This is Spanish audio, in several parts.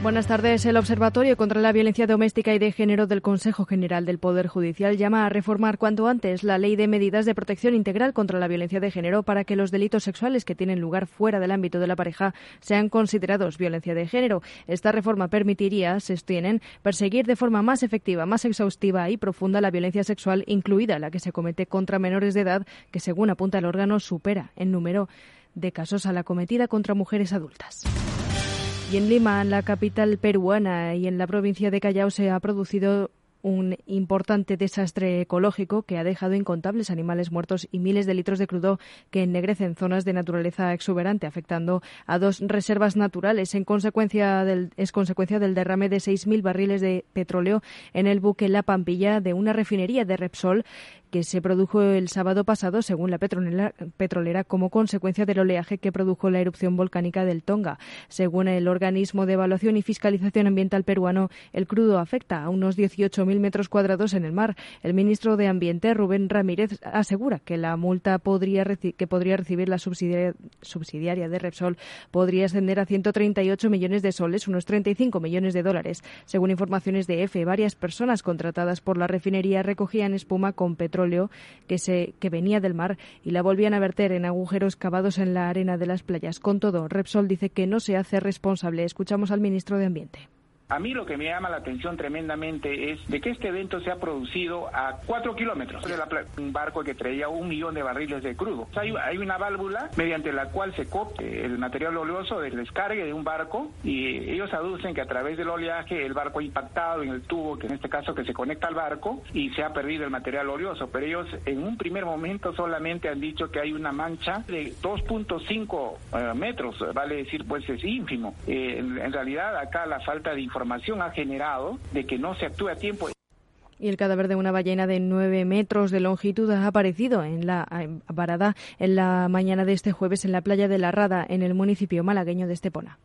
Buenas tardes. El Observatorio contra la Violencia Doméstica y de Género del Consejo General del Poder Judicial llama a reformar cuanto antes la Ley de Medidas de Protección Integral contra la Violencia de Género para que los delitos sexuales que tienen lugar fuera del ámbito de la pareja sean considerados violencia de género. Esta reforma permitiría, se sostienen, perseguir de forma más efectiva, más exhaustiva y profunda la violencia sexual, incluida la que se comete contra menores de edad, que según apunta el órgano supera en número de casos a la cometida contra mujeres adultas. Y en Lima, la capital peruana y en la provincia de Callao, se ha producido un importante desastre ecológico que ha dejado incontables animales muertos y miles de litros de crudo que ennegrecen zonas de naturaleza exuberante, afectando a dos reservas naturales. En consecuencia del, es consecuencia del derrame de 6.000 barriles de petróleo en el buque La Pampilla de una refinería de Repsol que se produjo el sábado pasado, según la petrolera, petrolera, como consecuencia del oleaje que produjo la erupción volcánica del Tonga. Según el organismo de evaluación y fiscalización ambiental peruano, el crudo afecta a unos 18.000 metros cuadrados en el mar. El ministro de Ambiente, Rubén Ramírez, asegura que la multa podría que podría recibir la subsidiaria, subsidiaria de Repsol podría ascender a 138 millones de soles, unos 35 millones de dólares. Según informaciones de EFE, varias personas contratadas por la refinería recogían espuma con petróleo que, se, que venía del mar y la volvían a verter en agujeros cavados en la arena de las playas. Con todo, Repsol dice que no se hace responsable. Escuchamos al ministro de Ambiente. A mí lo que me llama la atención tremendamente es de que este evento se ha producido a cuatro kilómetros de un barco que traía un millón de barriles de crudo. hay, hay, una válvula mediante la cual se copte el material oleoso del descargue de un barco y ellos aducen que a través del oleaje el barco ha impactado en el tubo, que en este caso que se conecta al barco y se ha perdido el material oleoso. Pero ellos en un primer momento solamente han dicho que hay una mancha de 2.5 eh, metros, vale decir, pues es ínfimo. Eh, en, en realidad acá la falta de información información ha generado de que no se actúe a tiempo. Y el cadáver de una ballena de nueve metros de longitud ha aparecido en la varada en la mañana de este jueves en la playa de La Rada, en el municipio malagueño de Estepona.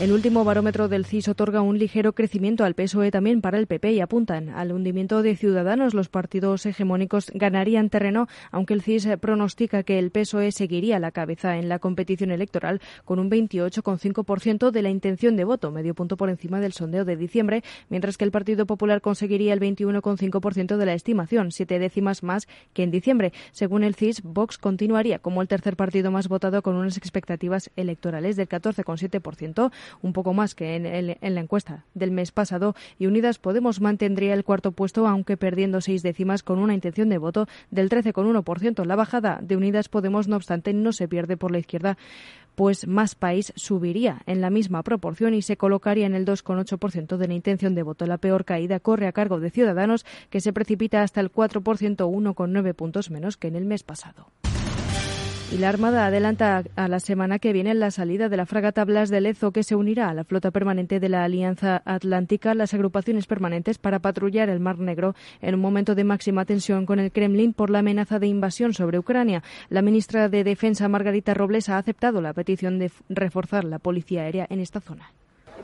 El último barómetro del CIS otorga un ligero crecimiento al PSOE también para el PP y apuntan al hundimiento de Ciudadanos. Los partidos hegemónicos ganarían terreno, aunque el CIS pronostica que el PSOE seguiría la cabeza en la competición electoral con un 28,5% de la intención de voto, medio punto por encima del sondeo de diciembre, mientras que el Partido Popular conseguiría el 21,5% de la estimación, siete décimas más que en diciembre. Según el CIS, Vox continuaría como el tercer partido más votado con unas expectativas electorales del 14,7% un poco más que en, la encuesta del mes pasado, y Unidas Podemos mantendría el cuarto puesto, aunque perdiendo seis décimas con una intención de voto del 13,1%. La bajada de Unidas Podemos, no obstante, no se pierde por la izquierda pues Más País subiría en la misma proporción y se colocaría en el 2,8% de la intención de voto. La peor caída corre a cargo de Ciudadanos, que se precipita hasta el 4%, 1,9 puntos menos que en el mes pasado. Y la Armada adelanta a la semana que viene la salida de la fragata Blas de Lezo, que se unirá a la flota permanente de la Alianza Atlántica, las agrupaciones permanentes para patrullar el Mar Negro en un momento de máxima tensión con el Kremlin por la amenaza de invasión sobre Ucrania. La ministra de Defensa, Margarita Robles, ha aceptado la petición de reforzar la policía aérea en esta zona.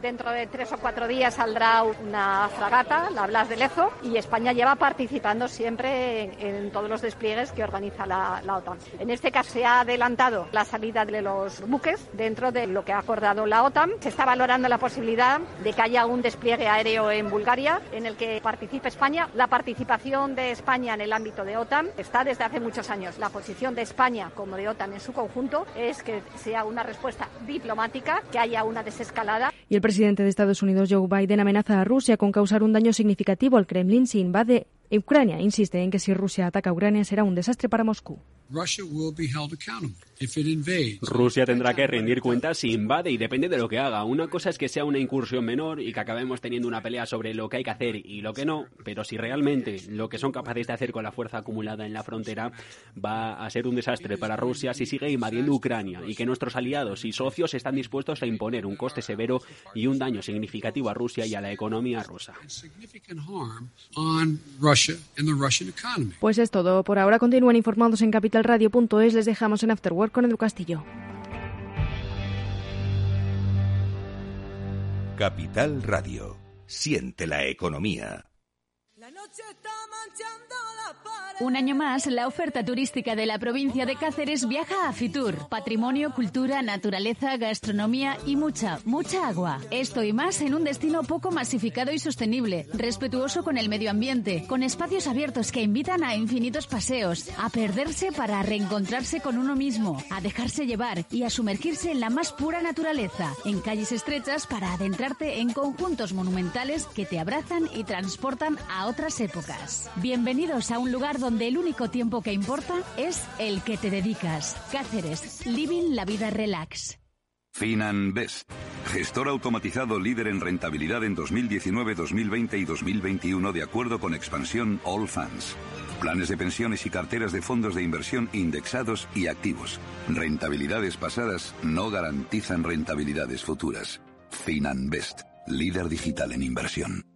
Dentro de tres o cuatro días saldrá una fragata, la Blas de Lezo, y España lleva participando siempre en, todos los despliegues que organiza la, OTAN. En este caso se ha adelantado la salida de los buques dentro de lo que ha acordado la OTAN. Se está valorando la posibilidad de que haya un despliegue aéreo en Bulgaria en el que participe España. La participación de España en el ámbito de OTAN está desde hace muchos años. La posición de España como de OTAN en su conjunto es que sea una respuesta diplomática, que haya una desescalada. Presidente de Estados Unidos, Joe Biden, amenaza a Rusia con causar un daño significativo al Kremlin si invade Ucrania. Insiste en que si Rusia ataca a Ucrania será un desastre para Moscú. Rusia tendrá que rendir cuentas si invade y depende de lo que haga. Una cosa es que sea una incursión menor y que acabemos teniendo una pelea sobre lo que hay que hacer y lo que no, pero si realmente lo que son capaces de hacer con la fuerza acumulada en la frontera va a ser un desastre para Rusia si sigue invadiendo Ucrania y que nuestros aliados y socios están dispuestos a imponer un coste severo y un daño significativo a Rusia y a la economía rusa. Pues es todo por ahora. Continúen informados en capitalradio.es. Les dejamos en Afterwork con Edu Castillo. Capital Radio. Siente la economía. Un año más, la oferta turística de la provincia de Cáceres viaja a Fitur. Patrimonio, cultura, naturaleza, gastronomía y mucha, mucha agua. Esto y más en un destino poco masificado y sostenible, respetuoso con el medio ambiente, con espacios abiertos que invitan a infinitos paseos, a perderse para reencontrarse con uno mismo, a dejarse llevar y a sumergirse en la más pura naturaleza, en calles estrechas para adentrarte en conjuntos monumentales que te abrazan y transportan a otras épocas. Bienvenidos a un lugar donde el único tiempo que importa es el que te dedicas. Cáceres, living la vida relax. FinanBest, gestor automatizado líder en rentabilidad en 2019, 2020 y 2021 de acuerdo con expansión All Funds. Planes de pensiones y carteras de fondos de inversión indexados y activos. Rentabilidades pasadas no garantizan rentabilidades futuras. FinanBest, líder digital en inversión.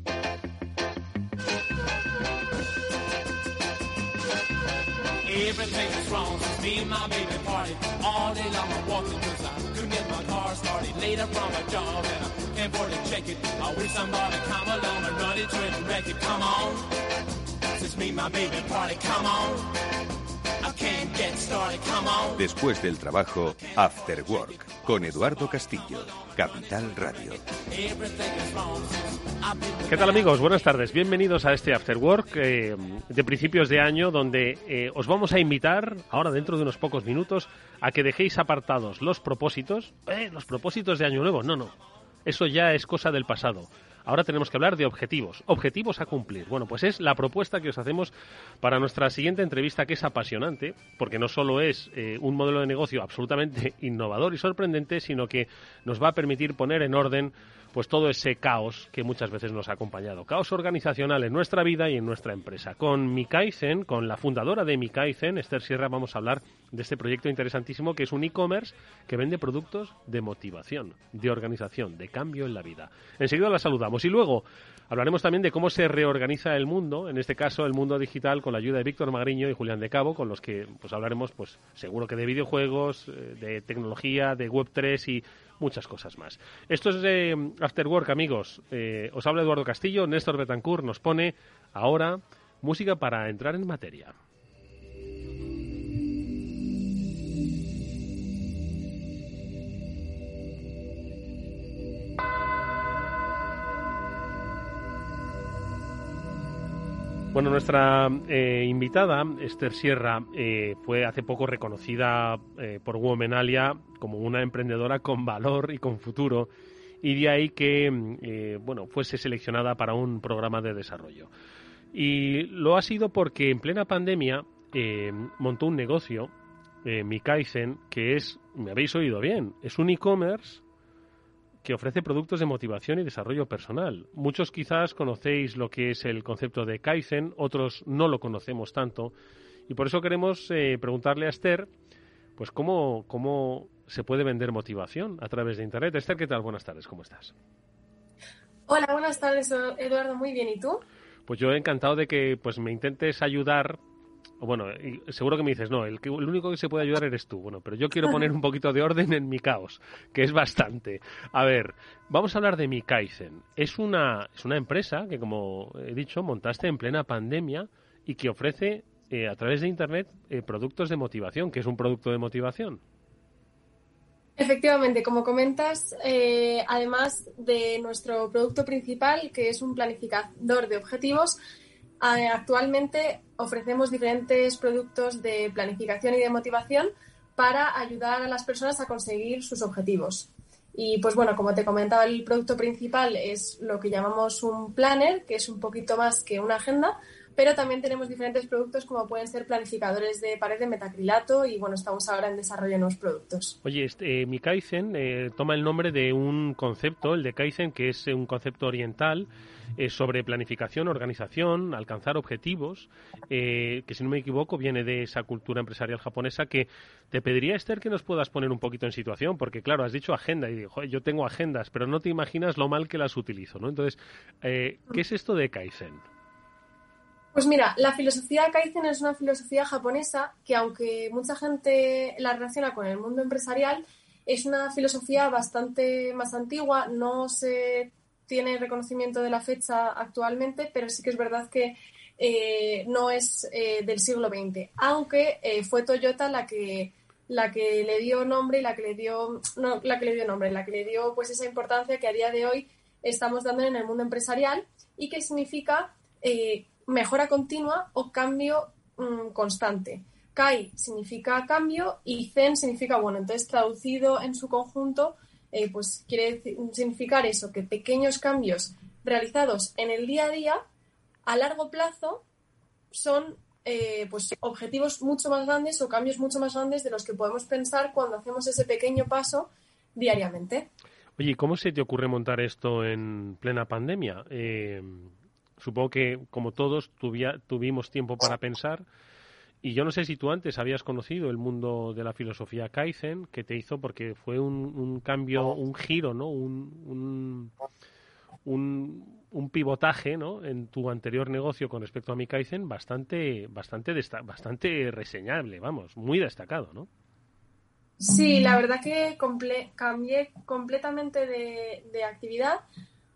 Everything is wrong me and my baby party. All day long I'm walking cause I couldn't get my car started. Later from a job and I can't afford to check it. I wish somebody come along and run it to it and wreck it. Come on. Since me my baby party, come on. Después del trabajo, After Work, con Eduardo Castillo, Capital Radio. ¿Qué tal amigos? Buenas tardes. Bienvenidos a este After Work eh, de principios de año donde eh, os vamos a invitar, ahora dentro de unos pocos minutos, a que dejéis apartados los propósitos. Eh, los propósitos de año nuevo. No, no. Eso ya es cosa del pasado. Ahora tenemos que hablar de objetivos, objetivos a cumplir. Bueno, pues es la propuesta que os hacemos para nuestra siguiente entrevista, que es apasionante, porque no solo es eh, un modelo de negocio absolutamente innovador y sorprendente, sino que nos va a permitir poner en orden pues todo ese caos que muchas veces nos ha acompañado. Caos organizacional en nuestra vida y en nuestra empresa. Con Mikaizen, con la fundadora de Mikaizen, Esther Sierra, vamos a hablar de este proyecto interesantísimo que es un e-commerce que vende productos de motivación, de organización, de cambio en la vida. Enseguida la saludamos y luego hablaremos también de cómo se reorganiza el mundo, en este caso el mundo digital con la ayuda de Víctor Magriño y Julián de Cabo, con los que pues hablaremos pues seguro que de videojuegos, eh, de tecnología, de Web3 y muchas cosas más. Esto es de After Work, amigos. Eh, os habla Eduardo Castillo, Néstor Betancourt nos pone ahora música para entrar en materia. Bueno, nuestra eh, invitada, Esther Sierra, eh, fue hace poco reconocida eh, por Womenalia como una emprendedora con valor y con futuro, y de ahí que eh, bueno, fuese seleccionada para un programa de desarrollo. Y lo ha sido porque en plena pandemia eh, montó un negocio, eh, Mikaizen, que es, me habéis oído bien, es un e-commerce que ofrece productos de motivación y desarrollo personal. Muchos quizás conocéis lo que es el concepto de Kaizen, otros no lo conocemos tanto. Y por eso queremos eh, preguntarle a Esther, pues cómo, cómo se puede vender motivación a través de Internet. Esther, ¿qué tal? Buenas tardes, ¿cómo estás? Hola, buenas tardes, Eduardo. Muy bien, ¿y tú? Pues yo he encantado de que pues me intentes ayudar. Bueno, y seguro que me dices, no, el, que, el único que se puede ayudar eres tú. Bueno, pero yo quiero poner un poquito de orden en mi caos, que es bastante. A ver, vamos a hablar de mi Kaizen. Es una, es una empresa que, como he dicho, montaste en plena pandemia y que ofrece eh, a través de Internet eh, productos de motivación. que es un producto de motivación? Efectivamente, como comentas, eh, además de nuestro producto principal, que es un planificador de objetivos, actualmente ofrecemos diferentes productos de planificación y de motivación para ayudar a las personas a conseguir sus objetivos. Y pues bueno, como te comentaba, el producto principal es lo que llamamos un planner, que es un poquito más que una agenda, pero también tenemos diferentes productos como pueden ser planificadores de pared de metacrilato y bueno, estamos ahora en desarrollo de nuevos productos. Oye, este, eh, mi Kaizen eh, toma el nombre de un concepto, el de Kaizen, que es un concepto oriental eh, sobre planificación, organización, alcanzar objetivos, que si no me equivoco viene de esa cultura empresarial japonesa que te pediría, Esther, que nos puedas poner un poquito en situación, porque claro, has dicho agenda y digo, yo tengo agendas, pero no te imaginas lo mal que las utilizo, ¿no? Entonces, ¿qué es esto de Kaizen? Pues mira, la filosofía Kaizen es una filosofía japonesa que aunque mucha gente la relaciona con el mundo empresarial, es una filosofía bastante más antigua, no se tiene reconocimiento de la fecha actualmente, pero sí que es verdad que eh, no es eh, del siglo XX, aunque eh, fue Toyota la que la que le dio nombre y la que le dio la que le dio nombre, la que le dio pues esa importancia que a día de hoy estamos dando en el mundo empresarial y que significa mejora continua o cambio mm, constante. Kai significa cambio y Zen significa bueno. Entonces, traducido en su conjunto, eh, pues quiere significar eso, que pequeños cambios realizados en el día a día, a largo plazo, son eh, pues objetivos mucho más grandes o cambios mucho más grandes de los que podemos pensar cuando hacemos ese pequeño paso diariamente. Oye, ¿cómo se te ocurre montar esto en plena pandemia? Eh, supongo que como todos tuvimos tiempo para pensar. Y yo no sé si tú antes habías conocido el mundo de la filosofía Kaizen, que te hizo porque fue un, cambio, un giro, ¿no? Un, un, pivotaje, ¿no? En tu anterior negocio con respecto a mi Kaizen bastante, bastante, bastante reseñable, vamos, muy destacado, ¿no? Sí, la verdad que cambié completamente de, de actividad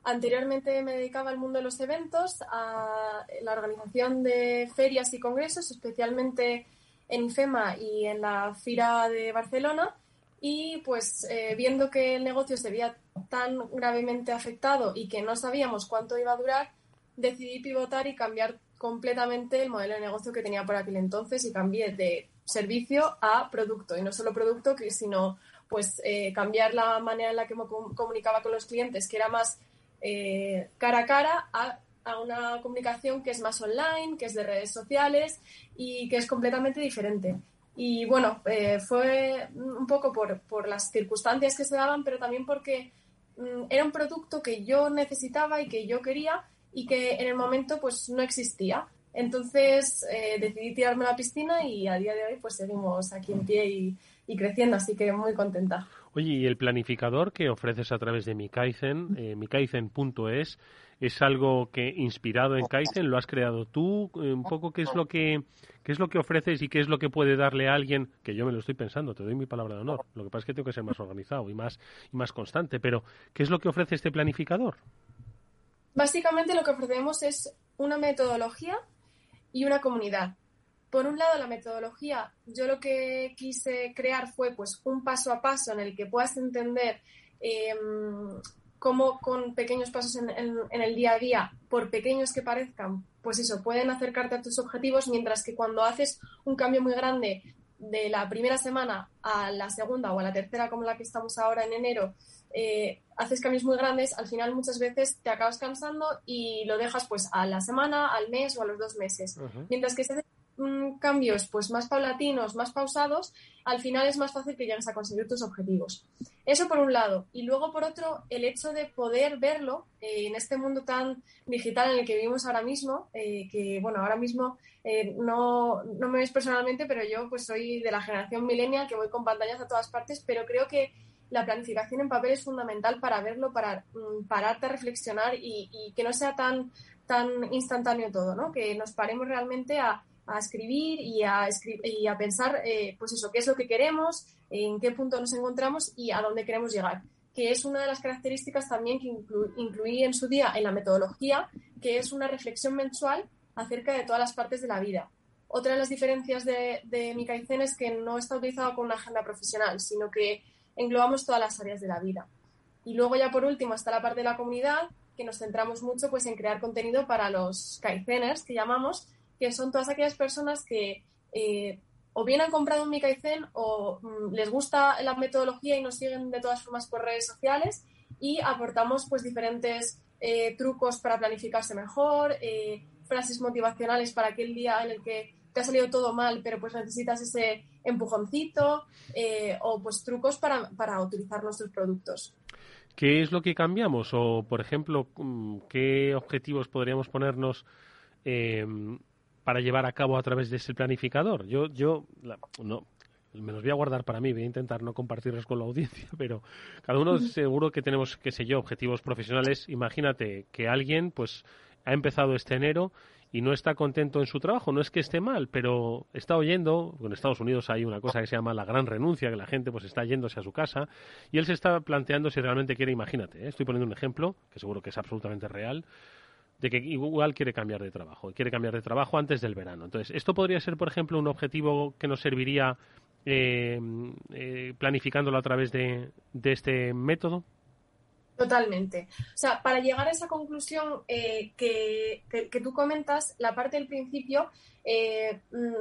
Anteriormente me dedicaba al mundo de los eventos, a la organización de ferias y congresos, especialmente en IFEMA y en la FIRA de Barcelona. Y pues eh, viendo que el negocio se veía tan gravemente afectado y que no sabíamos cuánto iba a durar, decidí pivotar y cambiar completamente el modelo de negocio que tenía por aquel entonces y cambié de servicio a producto. Y no solo producto, sino pues eh, cambiar la manera en la que me comunicaba con los clientes, que era más eh, cara a cara a, una comunicación que es más online, que es de redes sociales y que es completamente diferente. Y bueno, eh, fue un poco por, las circunstancias que se daban, pero también porque mm, era un producto que yo necesitaba y que yo quería y que en el momento pues no existía. Entonces eh, decidí tirarme a la piscina y a día de hoy pues seguimos aquí en pie y, y creciendo, así que muy contenta. Oye, ¿y el planificador que ofreces a través de mi Kaizen, eh, mikaizen.es, es algo que inspirado en Kaizen, lo has creado tú, eh, un poco qué es lo que qué es lo que ofreces y qué es lo que puede darle a alguien, que yo me lo estoy pensando, te doy mi palabra de honor. Lo que pasa es que tengo que ser más organizado y más y más constante, pero ¿qué es lo que ofrece este planificador? Básicamente lo que ofrecemos es una metodología y una comunidad por un lado, la metodología, yo lo que quise crear fue pues un paso a paso en el que puedas entender em, cómo con pequeños pasos en, el día a día, por pequeños que parezcan, pues eso, pueden acercarte a tus objetivos, mientras que cuando haces un cambio muy grande de la primera semana a la segunda o a la tercera, como la que estamos ahora en enero, eh, haces cambios muy grandes, al final muchas veces te acabas cansando y lo dejas pues a la semana, al mes o a los dos meses. Mientras que si Mm, cambios pues más paulatinos, más pausados, al final es más fácil que llegues a conseguir tus objetivos. Eso por un lado. Y luego por otro, el hecho de poder verlo eh, en este mundo tan digital en el que vivimos ahora mismo, eh, que bueno, ahora mismo eh, no, no, me ves personalmente, pero yo pues soy de la generación millennial que voy con pantallas a todas partes, pero creo que la planificación en papel es fundamental para verlo, para mm, pararte a reflexionar y, y que no sea tan, tan instantáneo todo, ¿no? Que nos paremos realmente a a escribir y a, y a pensar, eh, pues eso, qué es lo que queremos, en qué punto nos encontramos y a dónde queremos llegar. Que es una de las características también que incluí en su día en la metodología, que es una reflexión mensual acerca de todas las partes de la vida. Otra de las diferencias de, de mi Kaizen es que no está utilizado con una agenda profesional, sino que englobamos todas las áreas de la vida. Y luego ya por último está la parte de la comunidad, que nos centramos mucho pues en crear contenido para los Kaizeners, que llamamos, que son todas aquellas personas que eh, o bien han comprado un Mikaizen o mm, les gusta la metodología y nos siguen de todas formas por redes sociales y aportamos pues diferentes eh, trucos para planificarse mejor, eh, frases motivacionales para aquel día en el que te ha salido todo mal, pero pues necesitas ese empujoncito o pues trucos para, para utilizar nuestros productos. ¿Qué es lo que cambiamos? O, por ejemplo, mm, ¿qué objetivos podríamos ponernos eh, para llevar a cabo a través de ese planificador? Yo, yo no, me los voy a guardar para mí, voy a intentar no compartirlos con la audiencia, pero cada uno seguro que tenemos, qué sé yo, objetivos profesionales. Imagínate que alguien, pues, ha empezado este enero y no está contento en su trabajo. No es que esté mal, pero está oyendo, en Estados Unidos hay una cosa que se llama la gran renuncia, que la gente pues está yéndose a su casa y él se está planteando si realmente quiere, imagínate, ¿eh? estoy poniendo un ejemplo, que seguro que es absolutamente real, de que igual quiere cambiar de trabajo, quiere cambiar de trabajo antes del verano. Entonces, ¿esto podría ser, por ejemplo, un objetivo que nos serviría eh, eh, planificándolo a través de este método? Totalmente. O sea, para llegar a esa conclusión eh, que, que, tú comentas, la parte del principio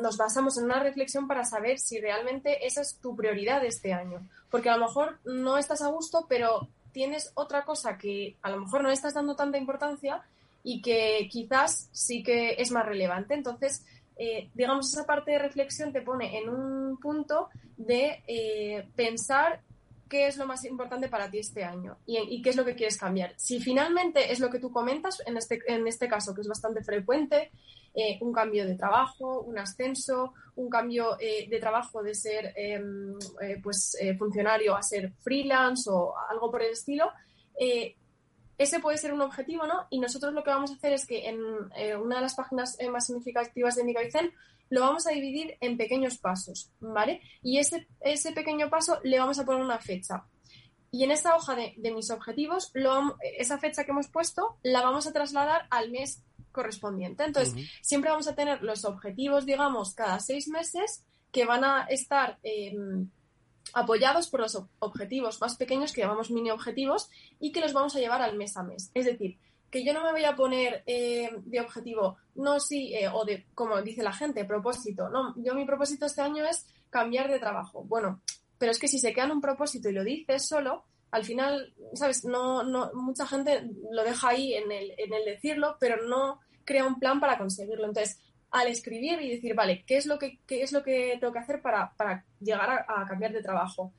nos basamos en una reflexión para saber si realmente esa es tu prioridad de este año. Porque a lo mejor no estás a gusto, pero tienes otra cosa que a lo mejor no estás dando tanta importancia y que quizás sí que es más relevante. Entonces, eh, digamos, esa parte de reflexión te pone en un punto de pensar qué es lo más importante para ti este año y, qué es lo que quieres cambiar. Si finalmente es lo que tú comentas, en este, en este caso, que es bastante frecuente, eh, un cambio de trabajo, un ascenso, un cambio eh, de trabajo de ser em, eh, pues, funcionario a ser freelance o algo por el estilo, ese puede ser un objetivo, ¿no? Y nosotros lo que vamos a hacer es que en una de las páginas más significativas de Micaicen lo vamos a dividir en pequeños pasos, ¿vale? Y ese, ese pequeño paso le vamos a poner una fecha. Y en esa hoja de, mis objetivos, esa fecha que hemos puesto la vamos a trasladar al mes correspondiente. Entonces, siempre vamos a tener los objetivos, digamos, cada seis meses que van a estar em, apoyados por los objetivos más pequeños que llamamos mini objetivos y que los vamos a llevar al mes a mes. Es decir, que yo no me voy a poner eh, de objetivo, no sí, eh, o de, como dice la gente, propósito. No, yo mi propósito este año es cambiar de trabajo. Bueno, pero es que si se queda en un propósito y lo dices solo, al final, ¿sabes? No, no, mucha gente lo deja ahí en el, en el decirlo, pero no crea un plan para conseguirlo. Entonces, al escribir y decir, vale, ¿qué es lo que, qué es lo que tengo que hacer para, para llegar a cambiar de trabajo?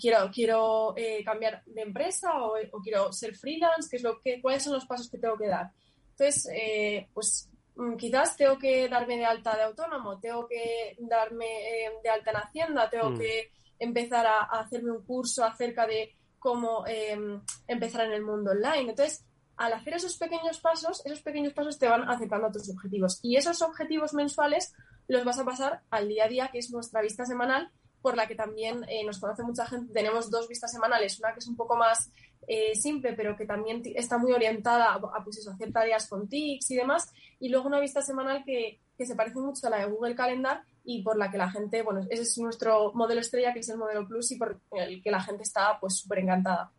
quiero, quiero eh, cambiar de empresa o, quiero ser freelance, ¿qué es lo que, ¿cuáles son los pasos que tengo que dar? Entonces, eh, pues mm, quizás tengo que darme de alta de autónomo, tengo que darme eh, de alta en Hacienda, tengo mm. que empezar a, hacerme un curso acerca de cómo em, empezar en el mundo online. Entonces, al hacer esos pequeños pasos, esos pequeños pasos te van acercando a tus objetivos. Y esos objetivos mensuales los vas a pasar al día a día, que es nuestra vista semanal, por la que también eh, nos conoce mucha gente. Tenemos dos vistas semanales, una que es un poco más eh, simple, pero que también está muy orientada a, pues eso, hacer tareas con TICs y demás, y luego una vista semanal que, que, se parece mucho a la de Google Calendar y por la que la gente, bueno, ese es nuestro modelo estrella, que es el modelo Plus, y por el que la gente está pues súper encantada.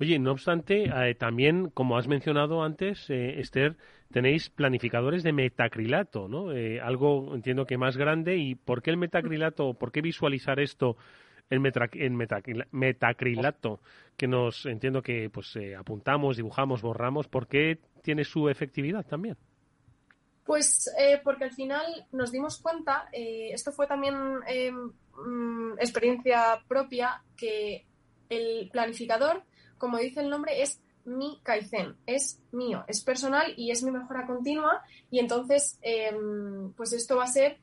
Oye, no obstante, eh, también, como has mencionado antes, Esther, tenéis planificadores de metacrilato, ¿no? Eh, algo entiendo que más grande. ¿Y por qué el metacrilato? ¿Por qué visualizar esto en, metacrilato? Que nos entiendo que pues eh, apuntamos, dibujamos, borramos. ¿Por qué tiene su efectividad también? Pues eh, porque al final nos dimos cuenta, esto fue también mm, experiencia propia, que el planificador, como dice el nombre, es mi Kaizen, es mío, es personal y es mi mejora continua y entonces em, pues esto va a ser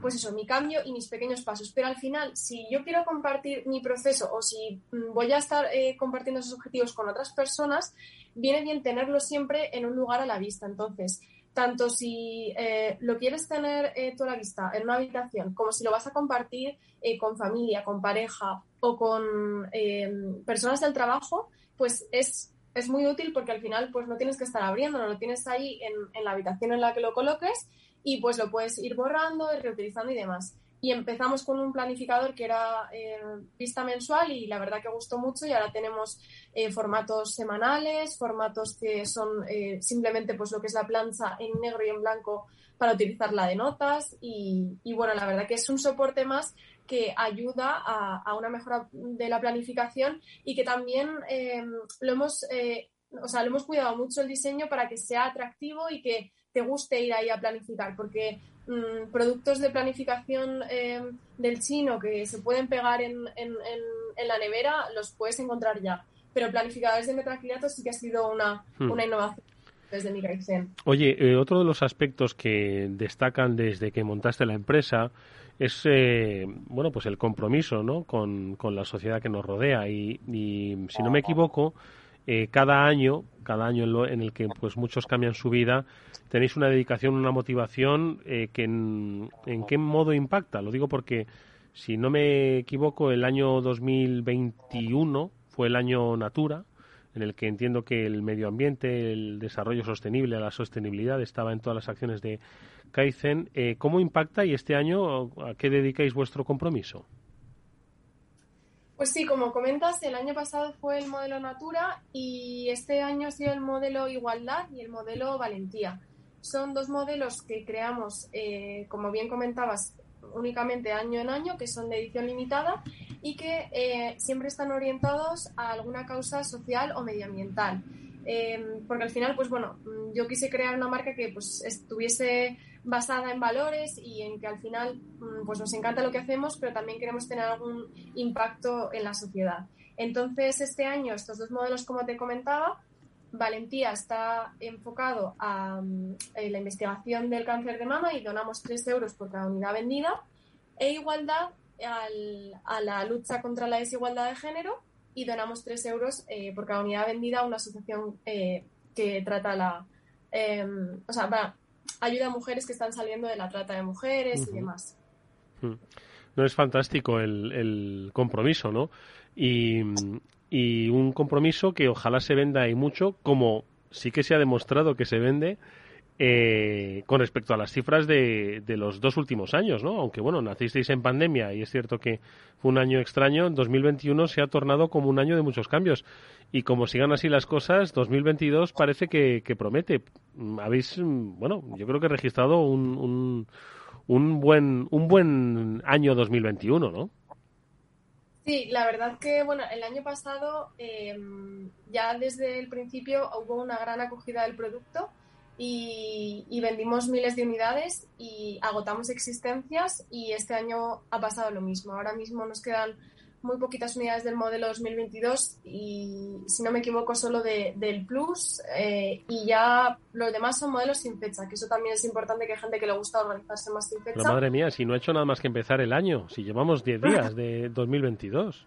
pues eso, mi cambio y mis pequeños pasos. Pero al final, si yo quiero compartir mi proceso o si mm, voy a estar eh, compartiendo esos objetivos con otras personas, viene bien tenerlo siempre en un lugar a la vista. Entonces, tanto si eh, lo quieres tener eh, tú a la vista en una habitación, como si lo vas a compartir con familia, con pareja o con em, personas del trabajo, pues es es muy útil porque al final pues no tienes que estar abriendo, lo tienes ahí en, en, la habitación en la que lo coloques y pues lo puedes ir borrando, reutilizando y demás. Y empezamos con un planificador que era eh, vista mensual y la verdad que gustó mucho y ahora tenemos eh, formatos semanales, formatos que son eh, simplemente pues lo que es la plancha en negro y en blanco para utilizarla de notas y bueno, la verdad que es un soporte más que ayuda a, una mejora de la planificación y que también eh, lo hemos, eh, o sea, lo hemos cuidado mucho el diseño para que sea atractivo y que te guste ir ahí a planificar, porque mm, productos de planificación eh, del chino que se pueden pegar en, en, en, la nevera los puedes encontrar ya. Pero planificadores de metacrilato sí que ha sido una, hmm. una innovación desde mi Oye, eh, otro de los aspectos que destacan desde que montaste la empresa es eh, bueno pues el compromiso ¿no? con, con, la sociedad que nos rodea y, y si no me equivoco eh, cada año, cada año en, el que pues muchos cambian su vida, tenéis una dedicación, una motivación eh, que en, qué modo impacta. Lo digo porque, si no me equivoco, el año 2021 fue el año Natura, en el que entiendo que el medio ambiente, el desarrollo sostenible, la sostenibilidad estaba en todas las acciones de Kaizen. Eh, ¿Cómo impacta y este año a qué dedicáis vuestro compromiso? Pues sí, como comentas, el año pasado fue el modelo Natura y este año ha sido el modelo Igualdad y el modelo Valentía. Son dos modelos que creamos, eh, como bien comentabas, únicamente año en año, que son de edición limitada y que eh, siempre están orientados a alguna causa social o medioambiental. Porque al final, pues bueno, yo quise crear una marca que pues estuviese basada en valores y en que al final mm, pues nos encanta lo que hacemos, pero también queremos tener algún impacto en la sociedad. Entonces, este año, estos dos modelos, como te comentaba, Valentía está enfocado a, mm, la investigación del cáncer de mama y donamos 3 euros por cada unidad vendida, e igualdad a la lucha contra la desigualdad de género y donamos 3 euros eh, por cada unidad vendida a una asociación eh, que trata la... Em, ayuda a mujeres que están saliendo de la trata de mujeres y demás. Hmm. No es fantástico el, compromiso, ¿no? Y, un compromiso que ojalá se venda y mucho, como sí que se ha demostrado que se vende eh, con respecto a las cifras de, los dos últimos años, ¿no? Aunque bueno, nacisteis en pandemia y es cierto que fue un año extraño, en 2021 se ha tornado como un año de muchos cambios y como sigan así las cosas, 2022 parece que, promete. Habéis, bueno, yo creo que registrado un, un, un, buen, un buen año 2021, ¿no? Sí, la verdad que, bueno, el año pasado eh, ya desde el principio hubo una gran acogida del producto y, y, vendimos miles de unidades y agotamos existencias y este año ha pasado lo mismo. Ahora mismo nos quedan muy poquitas unidades del modelo 2022 y, si no me equivoco, solo de, del Plus eh, y ya los demás son modelos sin fecha, que eso también es importante que hay gente que le gusta organizarse más sin fecha. Pero madre mía, si no he hecho nada más que empezar el año, si llevamos 10 días de 2022.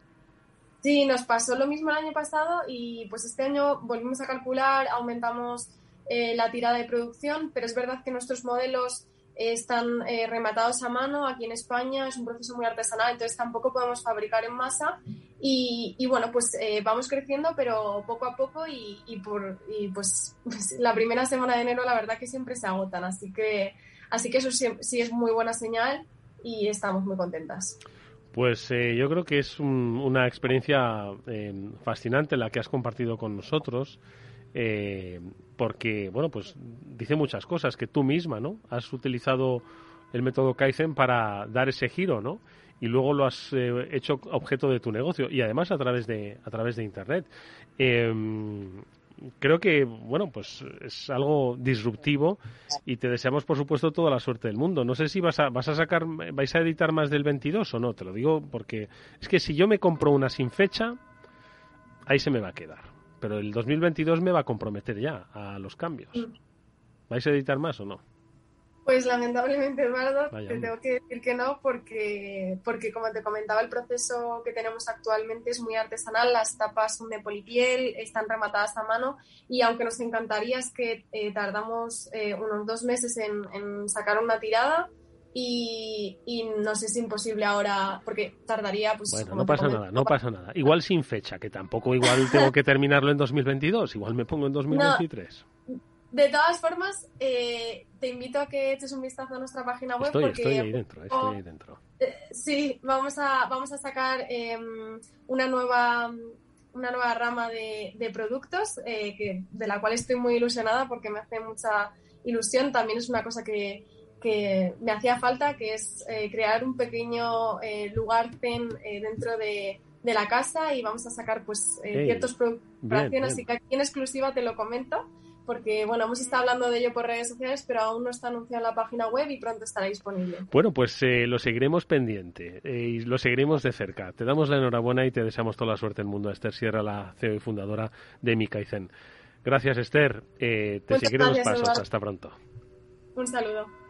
Sí, nos pasó lo mismo el año pasado y pues este año volvimos a calcular, aumentamos eh, la tirada de producción, pero es verdad que nuestros modelos están eh, rematados a mano aquí en España, es un proceso muy artesanal, entonces tampoco podemos fabricar en masa y, bueno, pues eh, vamos creciendo, pero poco a poco y, por, pues, pues, la primera semana de enero la verdad que siempre se agotan, así que, así que eso sí, es muy buena señal y estamos muy contentas. Pues eh, yo creo que es una experiencia fascinante la que has compartido con nosotros eh, porque, bueno, pues dice muchas cosas, que tú misma, ¿no? Has utilizado el método Kaizen para dar ese giro, ¿no? Y luego lo has eh, hecho objeto de tu negocio y además a través de, a través de Internet. Em, creo que, bueno, pues es algo disruptivo y te deseamos, por supuesto, toda la suerte del mundo. No sé si vas a, vas a sacar, vais a editar más del 22 o no, te lo digo porque es que si yo me compro una sin fecha, ahí se me va a quedar pero el 2022 me va a comprometer ya a los cambios. Mm. ¿Vais a editar más o no? Pues lamentablemente, Eduardo, te tengo que decir que no, porque, porque como te comentaba, el proceso que tenemos actualmente es muy artesanal. Las tapas son de polipiel, están rematadas a mano y aunque nos encantaría es que eh, tardamos eh, unos dos meses en sacar una tirada, y, y nos es imposible ahora porque tardaría pues bueno no pasa nada no pasa nada. Igual sin fecha que tampoco igual tengo que terminarlo en 2022 igual me pongo en 2023 de todas formas eh, te invito a que eches un vistazo a nuestra página web estoy, porque estoy ahí dentro estoy ahí dentro. eh, sí vamos a vamos a sacar em, una nueva una nueva rama de, de productos eh, que, de la cual estoy muy ilusionada porque me hace mucha ilusión. También es una cosa que que me hacía falta, que es eh, crear un pequeño eh, lugar zen eh, dentro de, de, la casa y vamos a sacar pues ciertos productos así que aquí en exclusiva te lo comento, porque bueno, hemos estado hablando de ello por redes sociales, pero aún no está anunciado en la página web y pronto estará disponible. Bueno, pues lo seguiremos pendiente y lo seguiremos de cerca. Te damos la enhorabuena y te deseamos toda la suerte del mundo a Esther Sierra, la CEO y fundadora de Mikaizen. Gracias, Esther. Eh, te Muchas gracias, pasos. Eduardo. Hasta pronto. Un saludo.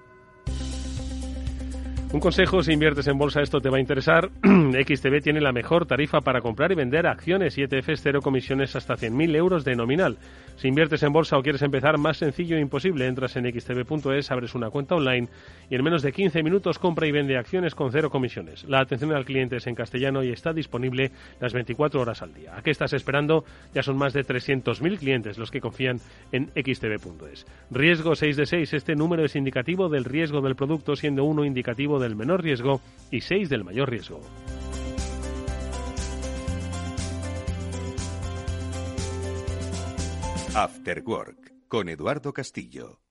Un consejo, si inviertes en bolsa esto te va a interesar. XTB tiene la mejor tarifa para comprar y vender acciones y ETFs cero comisiones hasta 100.000 euros de nominal. Si inviertes en bolsa o quieres empezar, más sencillo e imposible. Entras en xtb.es, abres una cuenta online y en menos de 15 minutos compra y vende acciones con cero comisiones. La atención al cliente es en castellano y está disponible las 24 horas al día. ¿A qué estás esperando? Ya son más de 300.000 clientes los que confían en xtb.es. Riesgo 6 de 6. Este número es indicativo del riesgo del producto, siendo uno indicativo del menor riesgo y 6 del mayor riesgo. After Work con Eduardo Castillo.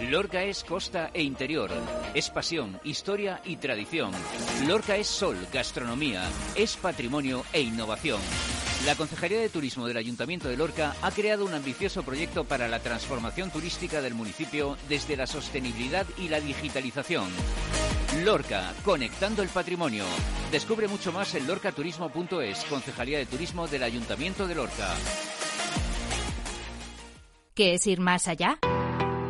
Lorca es costa e interior, es pasión, historia y tradición. Lorca es sol, gastronomía, es patrimonio e innovación. La Concejalía de Turismo del Ayuntamiento de Lorca ha creado un ambicioso proyecto para la transformación turística del municipio desde la sostenibilidad y la digitalización. Lorca, conectando el patrimonio. Descubre mucho más en lorcaturismo.es, Concejalía de Turismo del Ayuntamiento de Lorca. ¿Qué es ir más allá?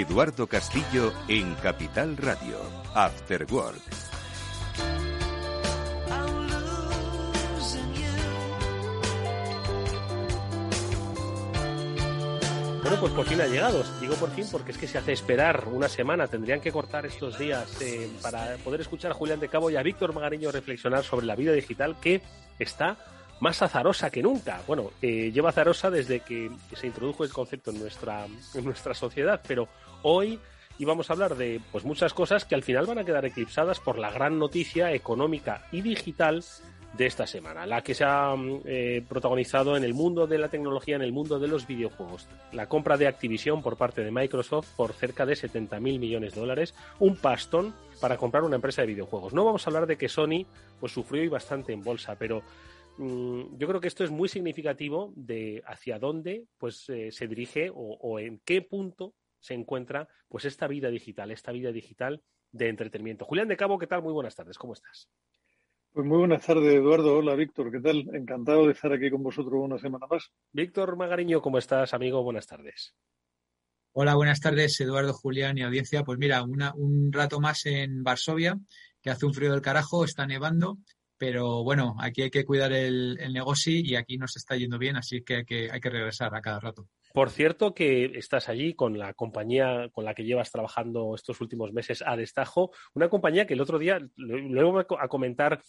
Eduardo Castillo en Capital Radio. After Work. Bueno, pues por fin ha llegado. Digo por fin porque es que se hace esperar una semana. Tendrían que cortar estos días eh, para poder escuchar a Julián de Cabo y a Víctor Magariño reflexionar sobre la vida digital que está más azarosa que nunca. Bueno, eh, lleva azarosa desde que se introdujo el concepto en nuestra, en nuestra sociedad, pero hoy íbamos a hablar de pues muchas cosas que al final van a quedar eclipsadas por la gran noticia económica y digital de esta semana, la que se ha mm, eh, protagonizado en el mundo de la tecnología, en el mundo de los videojuegos. La compra de Activision por parte de Microsoft por cerca de 70 mil millones de dólares, un pastón para comprar una empresa de videojuegos. No vamos a hablar de que Sony pues sufrió y bastante en bolsa, pero mm, yo creo que esto es muy significativo de hacia dónde pues eh, se dirige o en qué punto se encuentra pues esta vida digital, esta vida digital de entretenimiento. Julián de Cabo, ¿qué tal? Muy buenas tardes, ¿cómo estás? Pues muy buenas tardes, Eduardo. Hola, Víctor. ¿Qué tal? Encantado de estar aquí con vosotros una semana más. Víctor Magariño, ¿cómo estás, amigo? Buenas tardes. Hola, buenas tardes, Eduardo, Julián y audiencia. Pues mira, una- un rato más en Varsovia, que hace un frío del carajo, está nevando, pero bueno, aquí hay que cuidar el, negocio y aquí nos está yendo bien, así que hay, que regresar a cada rato. Por cierto, que estás allí con la compañía con la que llevas trabajando estos últimos meses a destajo, una compañía que el otro día, luego a co- a comentar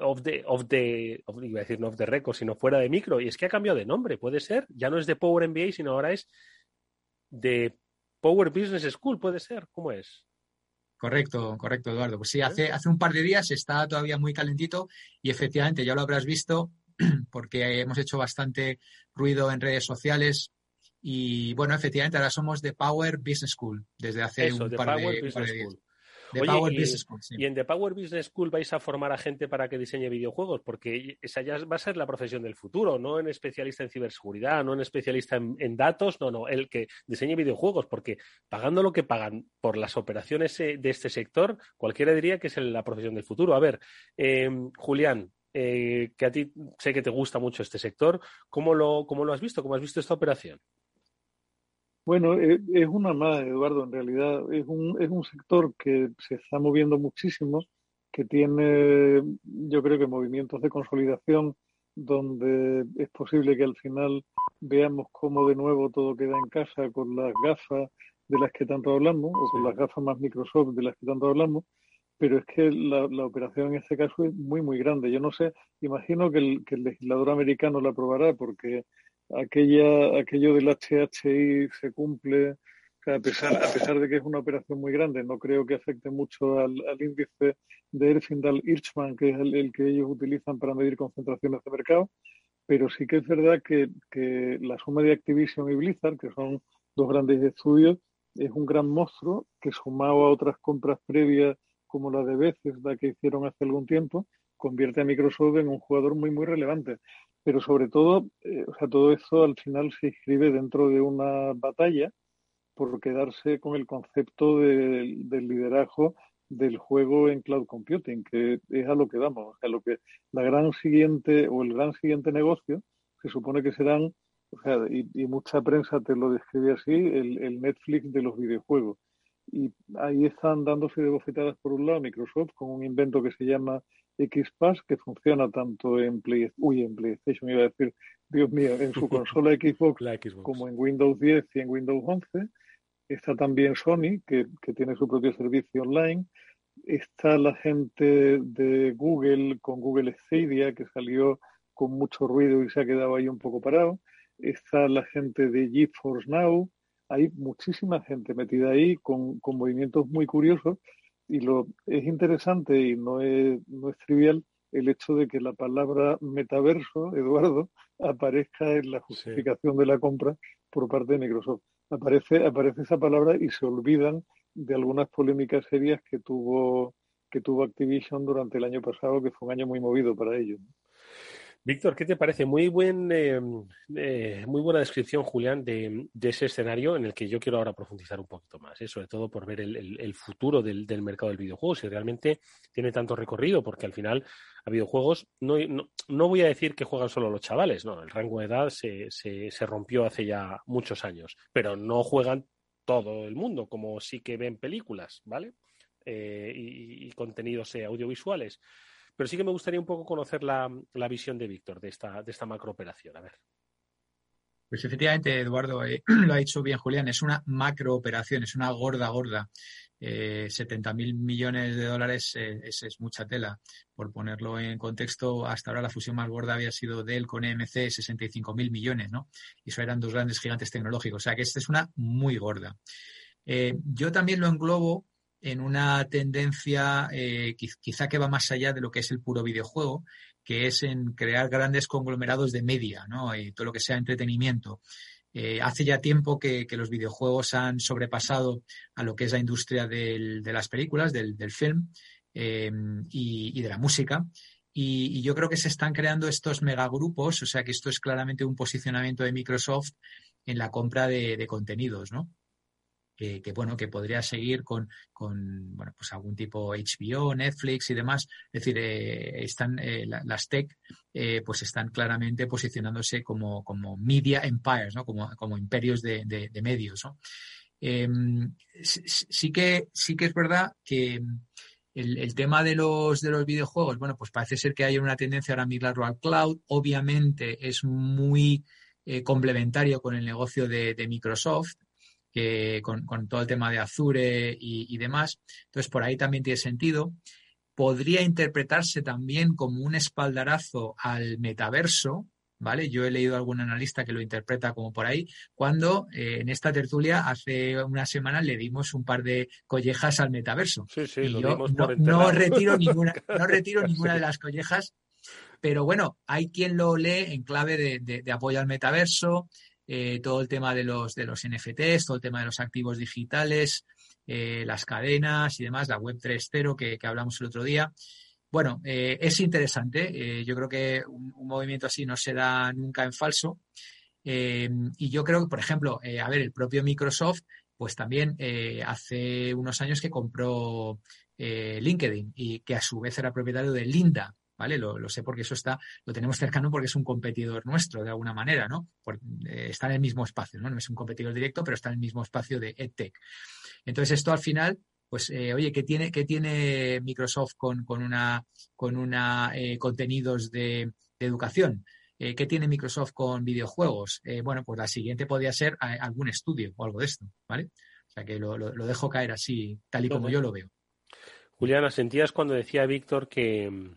off the, off the, iba a decir no off the record, sino fuera de micro, y es que ha cambiado de nombre, puede ser, ya no es de Power MBA, sino ahora es de Power Business School, puede ser, ¿cómo es? Correcto, correcto, Eduardo. Pues sí, hace, hace un par de días está todavía muy calentito y efectivamente ya lo habrás visto porque hemos hecho bastante ruido en redes sociales y bueno, efectivamente ahora somos de Power Business School desde hace Eso, un par de, par de días. School. The Oye, Power y, Business School, sí. y en The Power Business School vais a formar a gente para que diseñe videojuegos, porque esa ya va a ser la profesión del futuro, no en especialista en ciberseguridad, no en especialista en, en datos, no, no, el que diseñe videojuegos, porque pagando lo que pagan por las operaciones eh, de este sector, cualquiera diría que es la profesión del futuro. A ver, eh, Julián, eh, que a ti sé que te gusta mucho este sector, ¿cómo lo, ¿cómo lo has visto? ¿Cómo has visto esta operación? Bueno, eh, es una más, Eduardo, en realidad. Es un, es un sector que se está moviendo muchísimo, que tiene, yo creo que movimientos de consolidación donde es posible que al final veamos cómo de nuevo todo queda en casa con las gafas de las que tanto hablamos, o con las gafas más Microsoft de las que tanto hablamos, pero es que la, la operación en este caso es muy, muy grande. Yo no sé, imagino que el, que el legislador americano la aprobará porque aquella, aquello del HHI se cumple, a, pesar, a pesar de que es una operación muy grande, no creo que afecte mucho al, al índice de Erfindal-Irchmann, que es el, el, que ellos utilizan para medir concentraciones de mercado, pero sí que es verdad que, que la suma de Activision y Blizzard, que son dos grandes estudios, es un gran monstruo que sumado a otras compras previas como la de Bethesda que hicieron hace algún tiempo, convierte a Microsoft en un jugador muy, muy relevante. Pero sobre todo, eh, o sea, todo eso al final se inscribe dentro de una batalla por quedarse con el concepto de, del liderazgo del juego en cloud computing, que es a lo que damos, a lo que la gran siguiente o el gran siguiente negocio se supone que serán, o sea, y, y mucha prensa te lo describe así, el, el Netflix de los videojuegos y ahí están dándose de bofetadas por un lado Microsoft con un invento que se llama XPass que funciona tanto en, Play, uy, en PlayStation, iba a decir, Dios mío, en su consola Xbox, Xbox, como en Windows 10 y en Windows 11. Está también Sony, que, que tiene su propio servicio online. Está la gente de Google con Google Stadia, que salió con mucho ruido y se ha quedado ahí un poco parado. Está la gente de GeForce Now, hay muchísima gente metida ahí con, con movimientos muy curiosos y lo es interesante y no es, no es trivial el hecho de que la palabra metaverso, Eduardo, aparezca en la justificación sí. de la compra por parte de Microsoft. Aparece, aparece esa palabra y se olvidan de algunas polémicas serias que tuvo, que tuvo Activision durante el año pasado, que fue un año muy movido para ellos. Víctor, ¿qué te parece? Muy, buen, eh, eh, muy buena descripción, Julián, de, ese escenario en el que yo quiero ahora profundizar un poquito más, ¿eh? sobre todo por ver el, futuro del, mercado del videojuego, si realmente tiene tanto recorrido, porque al final a videojuegos no, no, no, voy a decir que juegan solo los chavales, no, el rango de edad se, se, se rompió hace ya muchos años, pero no juegan todo el mundo, como sí que ven películas, ¿vale? Eh, y, y contenidos audiovisuales. Pero sí que me gustaría un poco conocer la, visión de Víctor de esta, de esta macrooperación. A ver. Pues efectivamente, Eduardo, eh, lo ha dicho bien Julián, es una macrooperación, es una gorda, gorda. Eh, 70 mil millones de dólares eh, es, mucha tela. Por ponerlo en contexto, hasta ahora la fusión más gorda había sido Dell con EMC, 65 mil millones, ¿no? Y eso eran dos grandes gigantes tecnológicos. O sea que esta es una muy gorda. Eh, yo también lo englobo en una tendencia eh, quizá que va más allá de lo que es el puro videojuego, que es en crear grandes conglomerados de media, ¿no? Todo lo que sea entretenimiento. Eh, hace ya tiempo que, los videojuegos han sobrepasado a lo que es la industria de las películas, del, film eh, y, de la música. Y, y, yo creo que se están creando estos megagrupos, o sea que esto es claramente un posicionamiento de Microsoft en la compra de, de contenidos, ¿no? Que, bueno, que podría seguir con, con, bueno, pues algún tipo HBO, Netflix y demás. Es decir, eh, están, eh, las tech, eh, pues están claramente posicionándose como, como media empires, ¿no? Como, como imperios de, de, de medios, ¿no? sí, sí, que, sí que es verdad que el, el, tema de los, de los videojuegos, bueno, pues parece ser que hay una tendencia ahora a migrarlo al cloud. Obviamente es muy complementario con el negocio de, de Microsoft que con, con, todo el tema de Azure y, y, demás. Entonces, por ahí también tiene sentido. Podría interpretarse también como un espaldarazo al metaverso, ¿vale? Yo he leído a algún analista que lo interpreta como por ahí, cuando eh, en esta tertulia hace una semana le dimos un par de collejas al metaverso. Sí, sí, y yo no, no, retiro ninguna, no retiro ninguna de las collejas, pero bueno, hay quien lo lee en clave de, de, de apoyo al metaverso, eh, todo el tema de los, de los NFTs, todo el tema de los activos digitales, eh, las cadenas y demás, la web 3.0 que, que hablamos el otro día. Bueno, eh, es interesante. Yo creo que un, un, movimiento así no se da nunca en falso. Y yo creo que, por ejemplo, a ver, el propio Microsoft, pues también hace unos años que compró LinkedIn y que a su vez era propietario de Linda, ¿vale? Lo, lo, sé porque eso está, lo tenemos cercano porque es un competidor nuestro, de alguna manera, ¿no? Por, eh, está en el mismo espacio, ¿no? No es un competidor directo, pero está en el mismo espacio de EdTech. Entonces, esto al final, pues, eh, oye, ¿qué tiene, qué tiene Microsoft con, con una, con una eh, contenidos de, de educación? ¿Qué tiene Microsoft con videojuegos? Bueno, pues la siguiente podría ser algún estudio o algo de esto, ¿vale? O sea que lo, lo, lo dejo caer así, tal y como yo lo veo. Juliana, ¿sentías cuando decía Víctor que,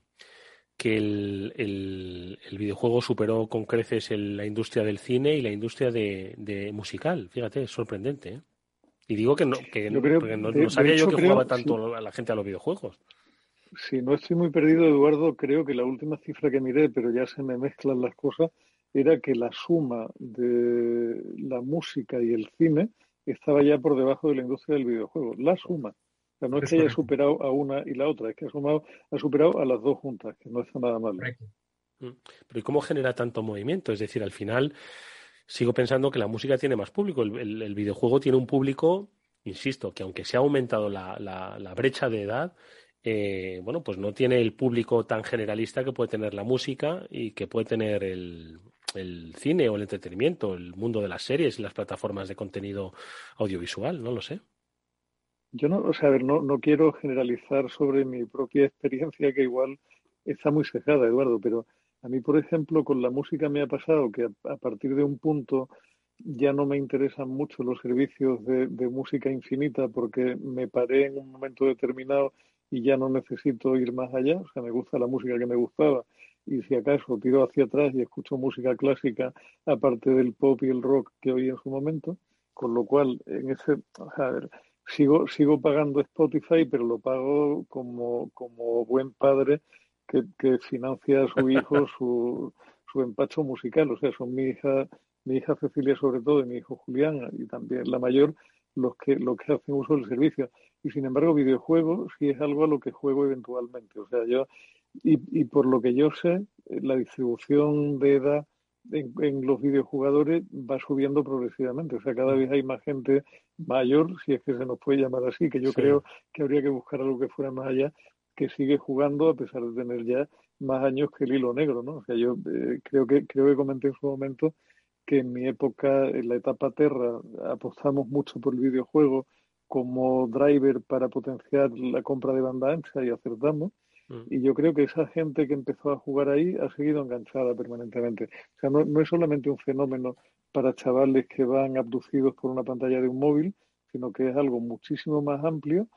que el, el, el, videojuego superó con creces el, la industria del cine y la industria de, de musical? Fíjate, es sorprendente. ¿eh? Y digo que no, que no, creo, porque no, de, no sabía yo que creo, jugaba tanto sí. a la gente a los videojuegos. Si no estoy muy perdido, Eduardo, creo que la última cifra que miré, pero ya se me mezclan las cosas, era que la suma de la música y el cine estaba ya por debajo de la industria del videojuego. La suma. Sea, no es, es que haya superado a una y la otra, es que ha, sumado, ha superado a las dos juntas, que no está nada mal. Mm. Pero ¿y cómo genera tanto movimiento? Es decir, al final sigo pensando que la música tiene más público. El, el, el videojuego tiene un público, insisto, que aunque se ha aumentado la, la, la brecha de edad, eh, bueno, pues no tiene el público tan generalista que puede tener la música y que puede tener el, el, cine o el entretenimiento, el mundo de las series y las plataformas de contenido audiovisual, no lo sé. Yo no, o sea, a ver, no, no quiero generalizar sobre mi propia experiencia, que igual está muy cejada, Eduardo, pero a mí, por ejemplo, con la música me ha pasado que a, partir de un punto ya no me interesan mucho los servicios de, de música infinita porque me paré en un momento determinado y ya no necesito ir más allá, o sea, me gusta la música que me gustaba. Y si acaso tiro hacia atrás y escucho música clásica aparte del pop y el rock que oí en su momento, con lo cual en ese, a ver, sigo sigo pagando Spotify, pero lo pago como como buen padre que, que financia a su hijo su, su empacho musical, o sea, son mi hija mi hija Cecilia sobre todo y mi hijo Julián y también la mayor los que los que hacen uso del servicio. Y sin embargo videojuegos sí es algo a lo que juego eventualmente. O sea yo y, y por lo que yo sé la distribución de edad en, en, los videojugadores va subiendo progresivamente o sea cada vez hay más gente mayor si es que se nos puede llamar así que yo sí. creo que habría que buscar algo que fuera más allá que sigue jugando a pesar de tener ya más años que el hilo negro no o sea yo eh, creo que creo que comenté en su momento que en mi época, en la etapa Terra, apostamos mucho por el videojuego como driver para potenciar la compra de banda ancha y acertamos. Mm. Y yo creo que esa gente que empezó a jugar ahí ha seguido enganchada permanentemente. O sea, no, no es solamente un fenómeno para chavales que van abducidos por una pantalla de un móvil, sino que es algo muchísimo más amplio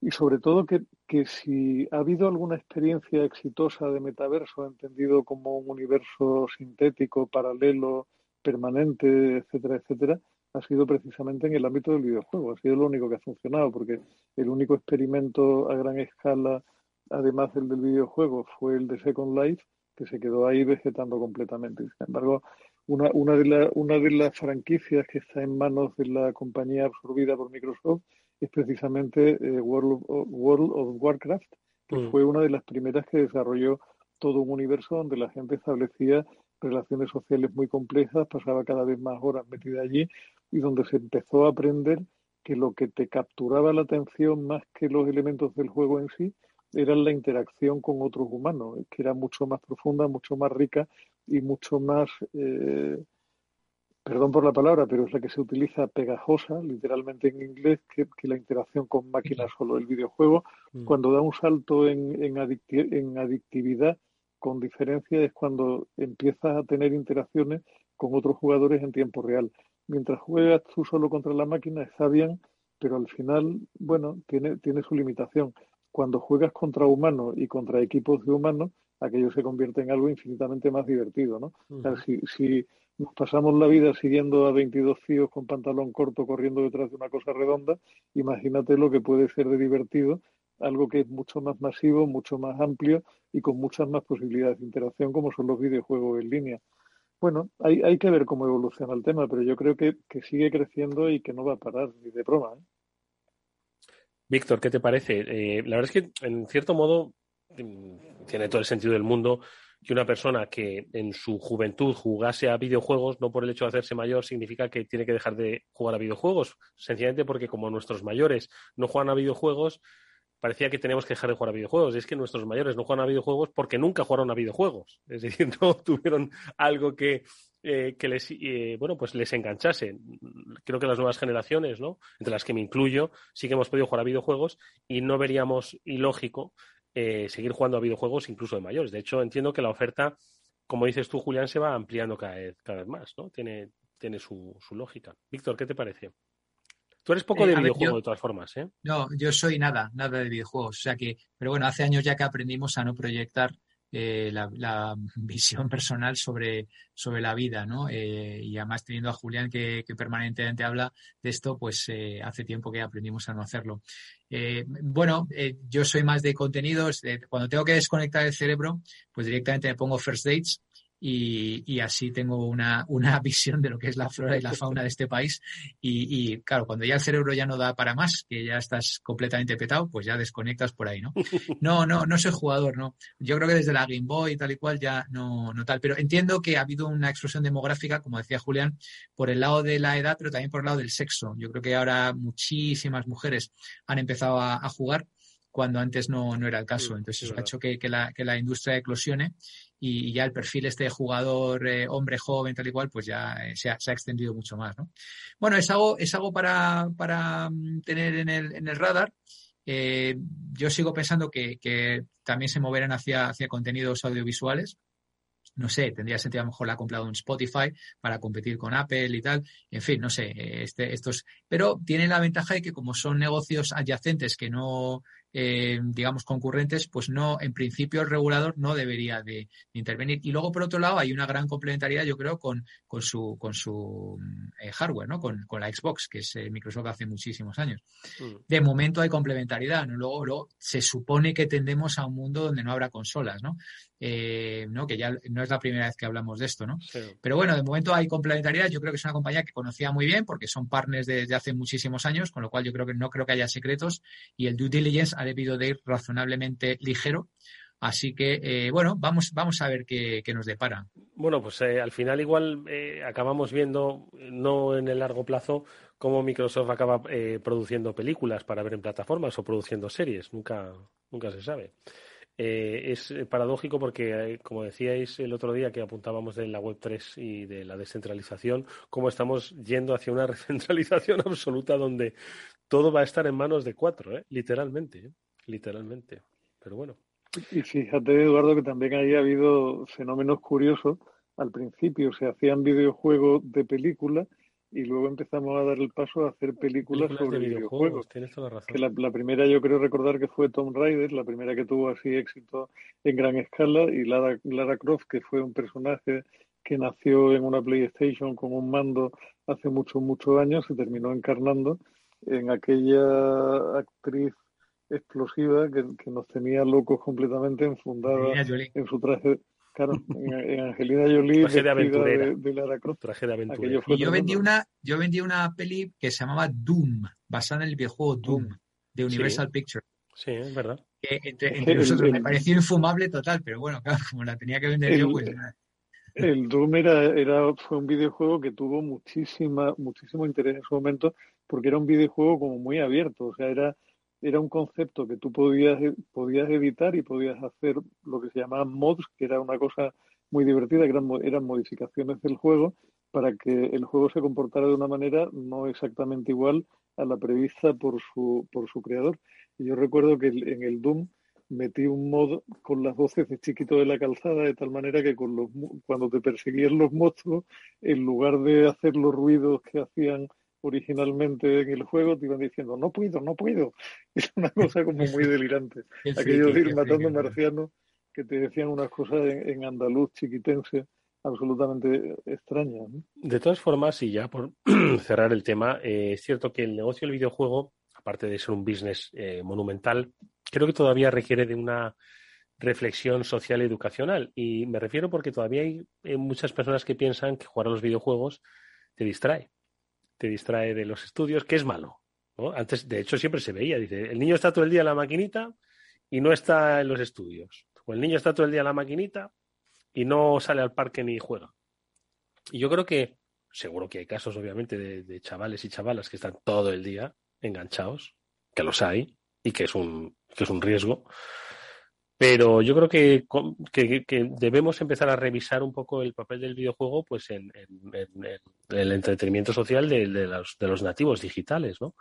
y sobre todo que, que, si ha habido alguna experiencia exitosa de metaverso, entendido como un universo sintético, paralelo, permanente, etcétera, etcétera, ha sido precisamente en el ámbito del videojuego. Ha sido lo único que ha funcionado, porque el único experimento a gran escala, además del del videojuego, fue el de Second Life, que se quedó ahí vegetando completamente. Sin embargo, una, una, de, la, una de las franquicias que está en manos de la compañía absorbida por Microsoft es precisamente eh, World, of, World, of, Warcraft, que mm. fue una de las primeras que desarrolló todo un universo donde la gente establecía relaciones sociales muy complejas, pasaba cada vez más horas metida allí y donde se empezó a aprender que lo que te capturaba la atención más que los elementos del juego en sí era la interacción con otros humanos, que era mucho más profunda, mucho más rica y mucho más eh, perdón por la palabra, pero es la que se utiliza pegajosa, literalmente en inglés, que, que la interacción con máquinas solo. El videojuego, mm. cuando da un salto en, en, adicti en, adictividad, con diferencia, es cuando empiezas a tener interacciones con otros jugadores en tiempo real. Mientras juegas tú solo contra la máquina, está bien, pero al final, bueno, tiene, tiene su limitación. Cuando juegas contra humanos y contra equipos de humanos, aquello se convierte en algo infinitamente más divertido, ¿no? Uh -huh. o sea, si, si nos pasamos la vida siguiendo a 22 tíos con pantalón corto corriendo detrás de una cosa redonda, imagínate lo que puede ser de divertido, algo que es mucho más masivo, mucho más amplio y con muchas más posibilidades de interacción como son los videojuegos en línea. Bueno, hay, hay que ver cómo evoluciona el tema, pero yo creo que, que sigue creciendo y que no va a parar ni de broma. ¿eh? Víctor, ¿qué te parece? Eh, la verdad es que, en cierto modo, mm, tiene todo el sentido del mundo que una persona que en su juventud jugase a videojuegos, no por el hecho de hacerse mayor, significa que tiene que dejar de jugar a videojuegos. Sencillamente porque como nuestros mayores no juegan a videojuegos, parecía que teníamos que dejar de jugar a videojuegos. Y es que nuestros mayores no juegan a videojuegos porque nunca jugaron a videojuegos. Es decir, no tuvieron algo que, eh, que les, eh, bueno, pues les enganchase. Creo que las nuevas generaciones, ¿no? Entre las que me incluyo, sí que hemos podido jugar a videojuegos y no veríamos ilógico eh, seguir jugando a videojuegos incluso de mayores. De hecho, entiendo que la oferta, como dices tú, Julián, se va ampliando cada vez, cada vez más, ¿no? Tiene, tiene su, su lógica. Víctor, ¿qué te parece? Tú eres poco Eh, de ver, videojuego yo- de todas formas, ¿eh? No, yo soy nada, nada de videojuegos. O sea que, pero bueno, hace años ya que aprendimos a no proyectar eh, la, la visión personal sobre, sobre la vida, ¿no? Eh, y además teniendo a Julián que, que permanentemente habla de esto, pues eh, hace tiempo que aprendimos a no hacerlo. Bueno, yo soy más de contenidos. cuando tengo que desconectar el cerebro, pues directamente me pongo first dates y, y así tengo una, una visión de lo que es la flora y la fauna de este país. Y, y, claro, cuando ya el cerebro ya no da para más, que ya estás completamente petado, pues ya desconectas por ahí, ¿no? No, no, no soy jugador, ¿no? Yo creo que desde la Game Boy y tal y cual ya no, no tal. Pero entiendo que ha habido una explosión demográfica, como decía Julián, por el lado de la edad, pero también por el lado del sexo. Yo creo que ahora muchísimas mujeres han empezado a, a jugar cuando antes no, no era el caso. Entonces eso ha hecho que, que la, que la industria eclosione y ya el perfil este de jugador eh, hombre joven tal y cual pues ya eh, se, ha, extendido mucho más ¿no? bueno es algo es algo para, para mm, tener en el, en el radar Eh, yo sigo pensando que, que también se moverán hacia, hacia contenidos audiovisuales no sé, tendría sentido a lo mejor la ha comprado en Spotify para competir con Apple y tal. En fin, no sé, este, estos, pero tiene la ventaja de que como son negocios adyacentes que no, eh, digamos, concurrentes, pues no, en principio el regulador no debería de, intervenir. Y luego, por otro lado, hay una gran complementariedad, yo creo, con, con su, con su eh, hardware, ¿no? Con, con, la Xbox, que es eh, Microsoft hace muchísimos años. Mm. De momento hay complementariedad, ¿no? Luego, luego se supone que tendemos a un mundo donde no habrá consolas, ¿no? ¿no? que ya no es la primera vez que hablamos de esto, ¿no? Sí. Pero bueno, de momento hay complementariedad. Yo creo que es una compañía que conocía muy bien porque son partners desde hace muchísimos años, con lo cual yo creo que no creo que haya secretos y el due diligence ha debido de ir razonablemente ligero. Así que, eh, bueno, vamos, vamos a ver qué, nos depara. Bueno, pues eh, al final igual eh, acabamos viendo, no en el largo plazo, cómo Microsoft acaba produciendo películas para ver en plataformas o produciendo series. Nunca, nunca se sabe. Es paradójico porque, como decíais el otro día que apuntábamos de la Web3 y de la descentralización, cómo estamos yendo hacia una recentralización absoluta donde todo va a estar en manos de cuatro, ¿eh? literalmente, ¿eh? literalmente. Pero bueno. Y fíjate, Eduardo, que también ahí ha habido fenómenos curiosos. Al principio se hacían videojuegos de película y luego empezamos a dar el paso a hacer películas, películas sobre de videojuegos. videojuegos. Tienes toda la razón. Que la, la, primera yo creo recordar que fue Tomb Raider, la primera que tuvo así éxito en gran escala, y Lara, Lara Croft, que fue un personaje que nació en una PlayStation con un mando hace muchos, muchos años, se terminó encarnando en aquella actriz explosiva que, que nos tenía locos completamente enfundada en su traje Claro, en, en Angelina Jolie traje de aventurera de, de, Lara Croft. Traje de aventurera. Y yo vendí una, yo vendí una peli que se llamaba Doom, basada en el videojuego Doom de Universal sí. Pictures. Sí, es verdad. Que entre, entre nosotros me pareció infumable total, pero bueno, claro, como la tenía que vender el, yo, pues. El Doom era, era, fue un videojuego que tuvo muchísima, muchísimo interés en su momento, porque era un videojuego como muy abierto, o sea, era era un concepto que tú podías, podías editar y podías hacer lo que se llamaban mods, que era una cosa muy divertida, que eran, eran modificaciones del juego para que el juego se comportara de una manera no exactamente igual a la prevista por su, por su creador. Y yo recuerdo que en el Doom metí un mod con las voces de chiquito de la calzada, de tal manera que con los, cuando te perseguían los monstruos, en lugar de hacer los ruidos que hacían originalmente en el juego te iban diciendo no puedo, no puedo. Es una cosa como muy delirante. Aquello de ir matando marcianos que te decían unas cosas en, en andaluz chiquitense absolutamente extrañas. ¿no? De todas formas, y ya por cerrar el tema, eh, es cierto que el negocio del videojuego, aparte de ser un business eh, monumental, creo que todavía requiere de una reflexión social y educacional. Y me refiero porque todavía hay eh, muchas personas que piensan que jugar a los videojuegos te distrae te distrae de los estudios, que es malo. Antes, de hecho, siempre se veía, dice, el niño está todo el día en la maquinita y no está en los estudios. O el niño está todo el día en la maquinita y no sale al parque ni juega. Y yo creo que, seguro que hay casos, obviamente, de, de chavales y chavalas que están todo el día enganchados, que los hay y que es un, que es un riesgo. Pero yo creo que, debemos empezar a revisar un poco el papel del videojuego pues en, el entretenimiento social de, los, nativos digitales, ¿no?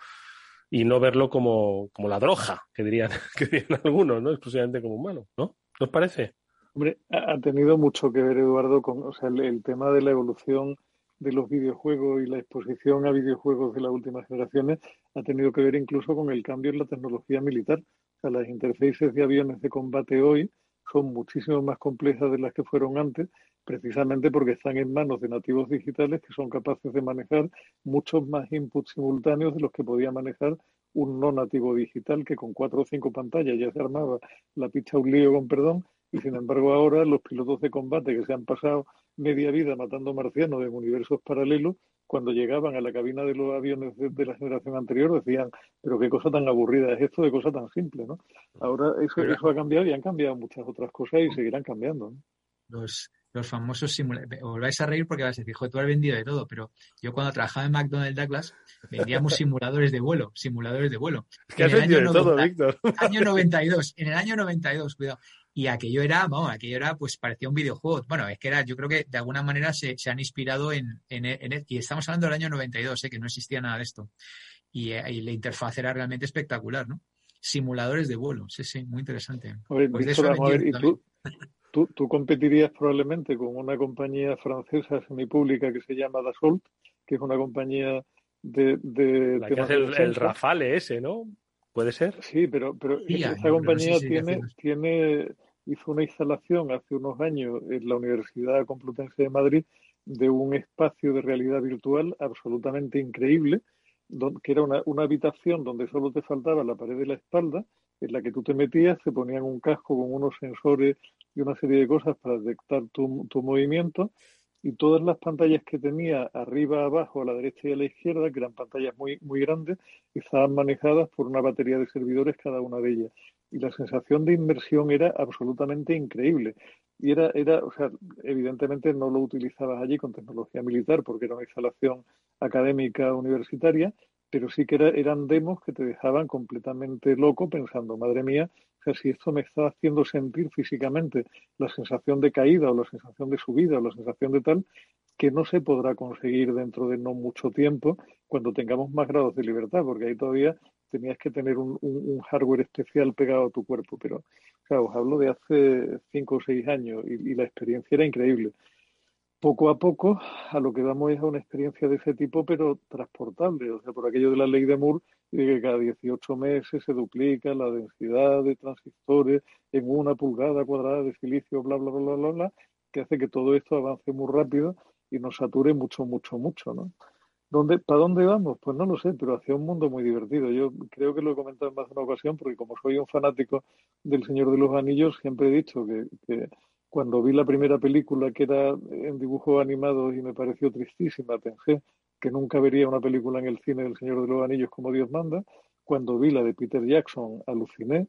Y no verlo como, como la droga, que dirían, que dirían algunos, ¿no? Exclusivamente como humano, ¿no? ¿No os parece? Hombre, ha tenido mucho que ver, Eduardo, con o sea, el tema de la evolución de los videojuegos y la exposición a videojuegos de las últimas generaciones ha tenido que ver incluso con el cambio en la tecnología militar. O sea, las interfaces de aviones de combate hoy son muchísimo más complejas de las que fueron antes, precisamente porque están en manos de nativos digitales que son capaces de manejar muchos más inputs simultáneos de los que podía manejar un no nativo digital que con cuatro o cinco pantallas ya se armaba la picha un lío con perdón y sin embargo ahora los pilotos de combate que se han pasado media vida matando marcianos en universos paralelos, cuando llegaban a la cabina de los aviones de, de la generación anterior decían, pero qué cosa tan aburrida es esto de cosa tan simple, ¿no? Ahora eso, Pero- eso ha cambiado y han cambiado muchas otras cosas y seguirán cambiando, ¿no? los, los famosos simuladores. Os vais a reír porque vais a decir, joder, tú has vendido de todo, pero yo cuando trabajaba en McDonald's Douglas vendíamos simuladores de vuelo, simuladores de vuelo. Es que has En el vendido año de todo, 90 Víctor. Año 92, en el año 92, cuidado. Y aquello era, vamos, aquello era, pues parecía un videojuego. Bueno, es que era, yo creo que de alguna manera se, se han inspirado en, en, en- y estamos hablando del año 92, ¿eh? que no existía nada de esto. Y, eh, y la interfaz era realmente espectacular, ¿no? Simuladores de vuelo, sí, sí, muy interesante. Ver, Pues de Víctor, eso he vamos a ver, ¿y tú, tú, tú competirías probablemente con una compañía francesa semipública que se llama Dassault, que es una compañía de, de La que hace el? Rafale ese, ¿no? ¿Puede ser? Sí, pero, pero Sí, que compañía tiene, tiene, hizo una instalación hace unos años en la Universidad Complutense de Madrid de un espacio de realidad virtual absolutamente increíble, que era una, habitación donde solo te faltaba la pared de la espalda, en la que tú te metías, te ponían un casco con unos sensores y una serie de cosas para detectar tu, tu movimiento, y todas las pantallas que tenía arriba, abajo, a la derecha y a la izquierda, que eran pantallas muy, muy grandes, estaban manejadas por una batería de servidores cada una de ellas. Y la sensación de inmersión era absolutamente increíble. Y era, era, o sea, evidentemente no lo utilizabas allí con tecnología militar porque era una instalación académica universitaria, pero sí que era- eran demos que te dejaban completamente loco pensando, madre mía, o sea, si esto me está haciendo sentir físicamente la sensación de caída o la sensación de subida o la sensación de tal, que no se podrá conseguir dentro de no mucho tiempo cuando tengamos más grados de libertad, porque ahí todavía tenías que tener un, hardware especial pegado a tu cuerpo. Pero, claro, os hablo de hace cinco o seis años y, la experiencia era increíble. Poco a poco, a lo que vamos es a una experiencia de ese tipo, pero transportable. O sea, por aquello de la ley de Moore, de que cada 18 meses se duplica la densidad de transistores en una pulgada cuadrada de silicio, bla, bla, bla, bla, bla, bla, que hace que todo esto avance muy rápido y nos sature mucho, mucho, mucho, ¿no? ¿Dónde, ¿Para dónde vamos? Pues no lo sé, pero hacia un mundo muy divertido. Yo creo que lo he comentado en más de una ocasión, porque como soy un fanático del Señor de los Anillos, siempre he dicho que, que cuando vi la primera película que era en dibujos animados y me pareció tristísima, pensé que nunca vería una película en el cine del Señor de los Anillos como Dios manda. Cuando vi la de Peter Jackson, aluciné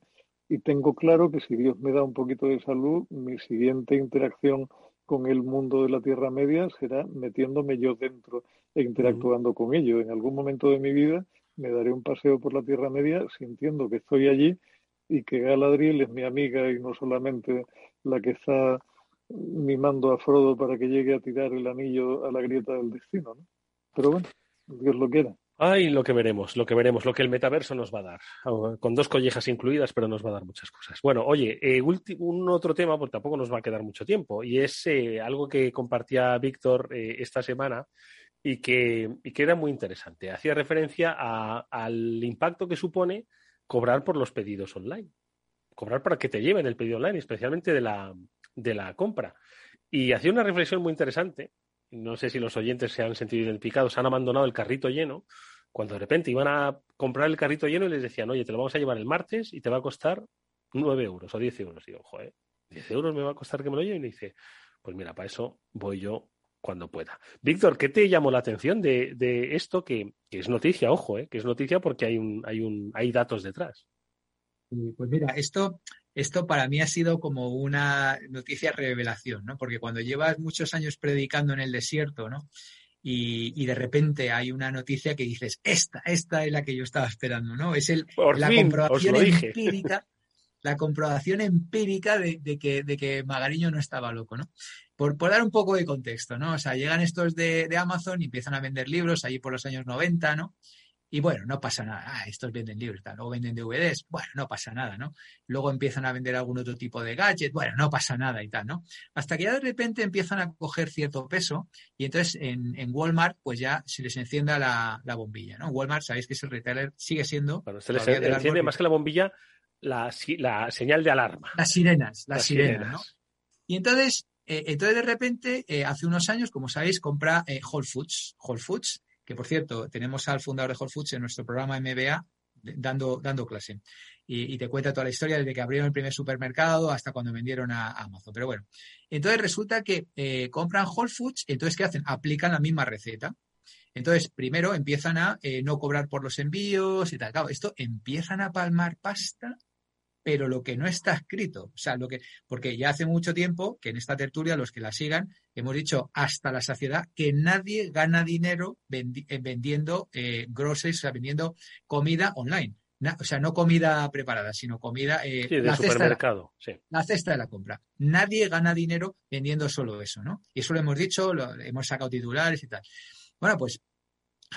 y tengo claro que si Dios me da un poquito de salud, mi siguiente interacción con el mundo de la Tierra Media será metiéndome yo dentro interactuando con ello. En algún momento de mi vida me daré un paseo por la Tierra Media sintiendo que estoy allí y que Galadriel es mi amiga y no solamente la que está mimando a Frodo para que llegue a tirar el anillo a la grieta del destino, ¿no? Pero bueno, Dios lo quiera. Ay, lo que veremos, lo que veremos, lo que el metaverso nos va a dar, Ah, con dos collejas incluidas, pero nos va a dar muchas cosas. Bueno, oye, eh, un otro tema, porque tampoco nos va a quedar mucho tiempo, y es eh, algo que compartía Víctor eh, esta semana y que, y que era muy interesante. Hacía referencia a- al impacto que supone cobrar por los pedidos online, cobrar para que te lleven el pedido online, especialmente de la, de la compra. Y hacía una reflexión muy interesante. No sé si los oyentes se han sentido identificados, han abandonado el carrito lleno, cuando de repente iban a comprar el carrito lleno y les decían, oye, te lo vamos a llevar el martes y te va a costar 9 euros o 10 euros. Y digo, joder, 10 euros me va a costar que me lo lleven. Y dice, pues mira, para eso voy yo cuando pueda. Víctor, ¿qué te llamó la atención de, de esto que, que, es noticia, ojo, eh, que es noticia porque hay, un, hay, un, hay datos detrás? Pues mira, esto, esto para mí ha sido como una noticia revelación, ¿no? Porque cuando llevas muchos años predicando en el desierto, ¿no? Y, y, de repente hay una noticia que dices, esta, esta es la que yo estaba esperando, ¿no? Es el, Por la fin, comprobación empírica, la comprobación empírica de, de, que, de que Magariño no estaba loco, ¿no? Por, por, dar un poco de contexto, ¿no? O sea, llegan estos de, de, Amazon y empiezan a vender libros ahí por los años 90, ¿no? Y bueno, no pasa nada. Ah, estos venden libros, tal. Luego venden DVDs. Bueno, no pasa nada, ¿no? Luego empiezan a vender algún otro tipo de gadget. Bueno, no pasa nada y tal, ¿no? Hasta que ya de repente empiezan a coger cierto peso y entonces en, en Walmart pues ya se les encienda la, la, bombilla, ¿no? Walmart, sabéis que es el retailer, sigue siendo... Bueno, se les enciende más que la bombilla la, la, señal de alarma. Las sirenas, las, las sirenas, sirenas, ¿no? Y entonces, eh, entonces de repente, eh, hace unos años, como sabéis, compra eh, Whole Foods. Whole Foods que por cierto, tenemos al fundador de Whole Foods en nuestro programa MBA dando, dando clase. Y, te cuenta toda la historia desde que abrieron el primer supermercado hasta cuando vendieron a, Amazon. Pero bueno, entonces resulta que compran Whole Foods, entonces ¿qué hacen? Aplican la misma receta. Entonces, primero empiezan a no cobrar por los envíos y tal. Esto empiezan a palmar pasta pero lo que no está escrito, o sea, lo que, porque ya hace mucho tiempo que en esta tertulia, los que la sigan, hemos dicho hasta la saciedad que nadie gana dinero vendi vendiendo eh, groceries, o sea, vendiendo comida online. Na, o sea, no comida preparada, sino comida. Eh, sí, de supermercado. Cesta de la, sí. la cesta de la compra. Nadie gana dinero vendiendo solo eso, ¿no? Y eso lo hemos dicho, lo, hemos sacado titulares y tal. Bueno, pues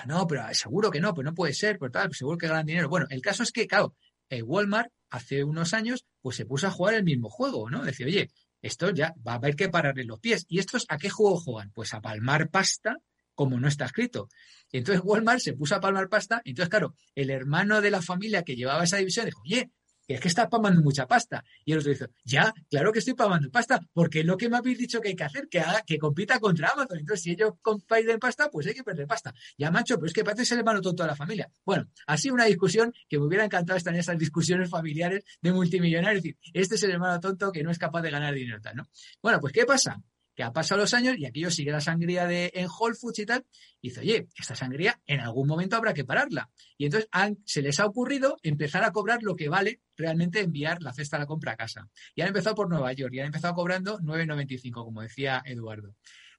no, pero seguro que no, pues no puede ser, pues tal, pues seguro que ganan dinero. Bueno, el caso es que, claro, eh, Walmart hace unos años pues se puso a jugar el mismo juego, ¿no? Decía, oye, esto ya va a haber que pararle los pies. ¿Y estos a qué juego juegan? Pues a palmar pasta como no está escrito. Entonces Walmart se puso a palmar pasta, y entonces, claro, el hermano de la familia que llevaba esa división dijo, oye, es que estás palmando mucha pasta. Y el otro dice, ya, claro que estoy palmando pasta, porque es lo que me habéis dicho que hay que hacer, que haga, que compita contra Amazon. Entonces, si ellos compiten pasta, pues hay que perder pasta. Ya, macho, pero es que parece ser hermano tonto de la familia. Bueno, así una discusión que me hubiera encantado estar en esas discusiones familiares de multimillonarios. Es decir, este es el hermano tonto que no es capaz de ganar dinero, tal, ¿no? Bueno, pues, ¿qué pasa? Que ha pasado los años y aquello sigue la sangría de, en Whole Foods y tal, y dice, oye, esta sangría en algún momento habrá que pararla. Y entonces han, se les ha ocurrido empezar a cobrar lo que vale realmente enviar la cesta a la compra a casa. Y han empezado por Nueva York y han empezado cobrando 9,95, como decía Eduardo.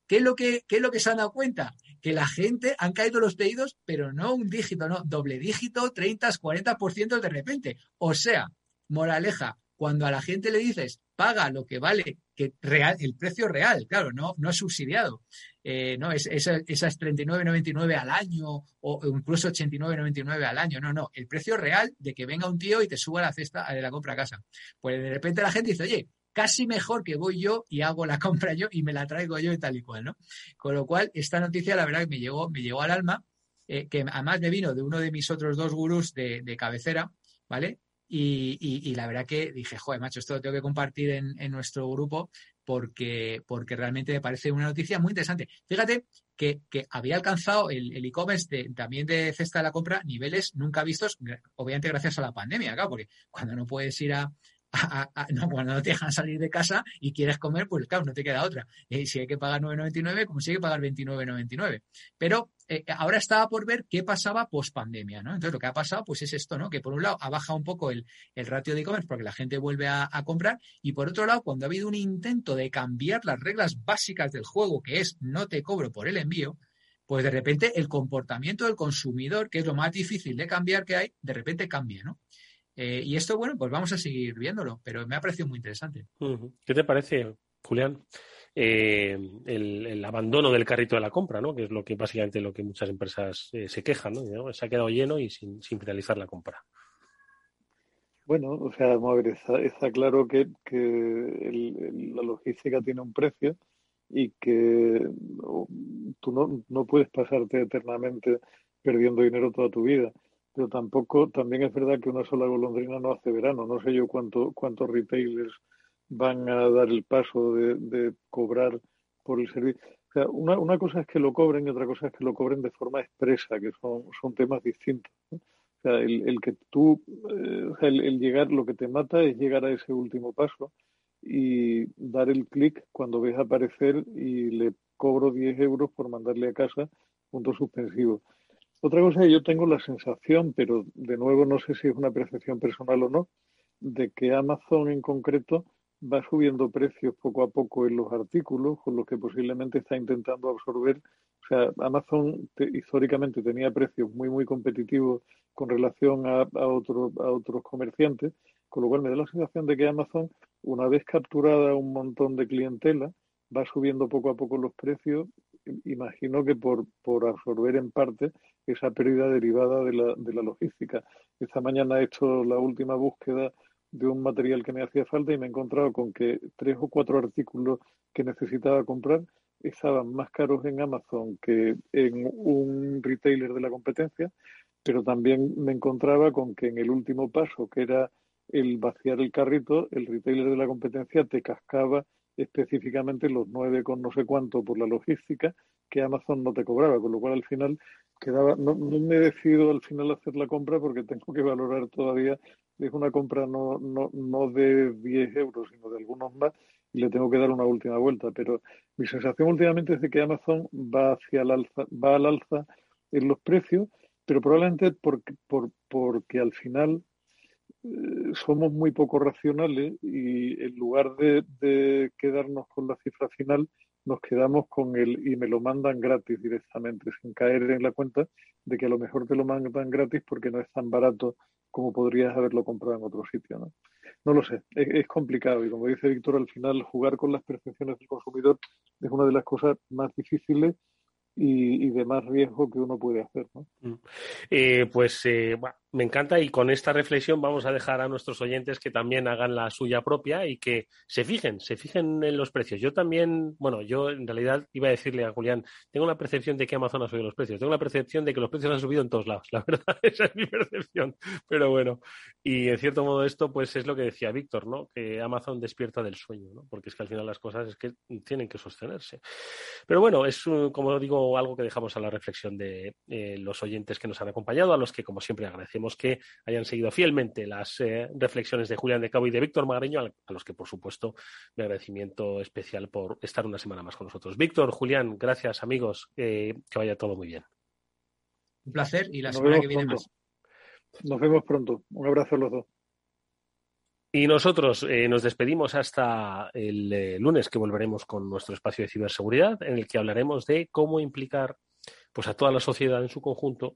¿Qué es, lo que, ¿Qué es lo que se han dado cuenta? Que la gente han caído los pedidos, pero no un dígito, no, doble dígito, 30, 40% de repente. O sea, moraleja, cuando a la gente le dices paga lo que vale, que real, el precio real, claro, no, no subsidiado, eh, no es, es, esas 39,99 al año o, incluso 89,99 al año, no, no, el precio real de que venga un tío y te suba la cesta de la compra a casa. Pues de repente la gente dice, oye, casi mejor que voy yo y hago la compra yo y me la traigo yo y tal y cual, ¿no? Con lo cual, esta noticia, la verdad, me llegó, me llegó al alma, eh, que además me vino de uno de mis otros dos gurús de cabecera, ¿vale? Y, la verdad que dije, joder, macho, esto lo tengo que compartir en, nuestro grupo porque, porque, realmente me parece una noticia muy interesante. Fíjate que, que había alcanzado el e-commerce también de cesta de la compra niveles nunca vistos, obviamente gracias a la pandemia, claro, porque cuando no puedes ir a, no, cuando no te dejan salir de casa y quieres comer, pues claro, no te queda otra. Eh, si hay que pagar 9,99, como si hay que pagar 29,99. Pero eh, ahora estaba por ver qué pasaba post pandemia, ¿no? Entonces lo que ha pasado, pues es esto, ¿no? Que por un lado ha bajado un poco el, el ratio de e-commerce porque la gente vuelve a, a, comprar y por otro lado, cuando ha habido un intento de cambiar las reglas básicas del juego, que es no te cobro por el envío, pues de repente el comportamiento del consumidor, que es lo más difícil de cambiar que hay, de repente cambia, ¿no? Eh, y esto, bueno, pues vamos a seguir viéndolo, pero me ha parecido muy interesante. ¿Qué te parece, Julián? Eh, el, abandono del carrito de la compra, ¿no? Que es lo que básicamente lo que muchas empresas eh, se quejan, ¿no? Se ha quedado lleno y sin, finalizar la compra. Bueno, o sea, está, claro que, el, la logística tiene un precio y que tú no, no puedes pasarte eternamente perdiendo dinero toda tu vida pero tampoco, también es verdad que una sola golondrina no hace verano. No sé yo cuánto, cuántos retailers van a dar el paso de, cobrar por el servicio. O sea, una, una, cosa es que lo cobren y otra cosa es que lo cobren de forma expresa, que son, son temas distintos. O sea, el, el que tú, eh, el, el, llegar, lo que te mata es llegar a ese último paso y dar el clic cuando ves aparecer y le cobro 10 euros por mandarle a casa punto suspensivo. Otra cosa, yo tengo la sensación, pero de nuevo no sé si es una percepción personal o no, de que Amazon en concreto va subiendo precios poco a poco en los artículos, con los que posiblemente está intentando absorber. O sea, Amazon históricamente tenía precios muy, muy competitivos con relación a, a, otros a otros comerciantes, con lo cual me da la sensación de que Amazon, una vez capturada un montón de clientela, va subiendo poco a poco los precios, imagino que por, por absorber en parte esa pérdida derivada de la, de la logística. Esta mañana he hecho la última búsqueda de un material que me hacía falta y me he encontrado con que tres o cuatro artículos que necesitaba comprar estaban más caros en Amazon que en un retailer de la competencia, pero también me encontraba con que en el último paso, que era el vaciar el carrito, el retailer de la competencia te cascaba específicamente los nueve con no sé cuánto por la logística que Amazon no te cobraba, con lo cual al final quedaba, no, no me decido al final hacer la compra porque tengo que valorar todavía, es una compra no, no, no de 10 euros, sino de algunos más, y le tengo que dar una última vuelta, pero mi sensación últimamente es de que Amazon va hacia el alza, va al alza en los precios, pero probablemente porque, por, porque al final eh, somos muy poco racionales y en lugar de, de, quedarnos con la cifra final, nos quedamos con el y me lo mandan gratis directamente, sin caer en la cuenta de que a lo mejor te lo mandan gratis porque no es tan barato como podrías haberlo comprado en otro sitio. No, no lo sé, es, complicado y como dice Víctor, al final jugar con las percepciones del consumidor es una de las cosas más difíciles y, de más riesgo que uno puede hacer. ¿no? Eh, pues eh, bueno, me encanta y con esta reflexión vamos a dejar a nuestros oyentes que también hagan la suya propia y que se fijen, se fijen en los precios. Yo también, bueno, yo en realidad iba a decirle a Julián, tengo la percepción de que Amazon ha subido los precios, tengo la percepción de que los precios han subido en todos lados, la verdad, esa es mi percepción, pero bueno, y en cierto modo esto pues es lo que decía Víctor, ¿no? Que Amazon despierta del sueño, ¿no? Porque es que al final las cosas es que tienen que sostenerse. Pero bueno, es como digo algo que dejamos a la reflexión de eh, los oyentes que nos han acompañado, a los que como siempre agradecemos que hayan seguido fielmente las eh, reflexiones de Julián de Cabo y de Víctor Magariño, a los que, por supuesto, mi agradecimiento especial por estar una semana más con nosotros. Víctor, Julián, gracias, amigos. Eh, que vaya todo muy bien. Un placer y la Nos semana que viene pronto. más. Nos vemos pronto. Un abrazo a los dos. Y nosotros eh, nos despedimos hasta el eh, lunes que volveremos con nuestro espacio de ciberseguridad en el que hablaremos de cómo implicar pues a toda la sociedad en su conjunto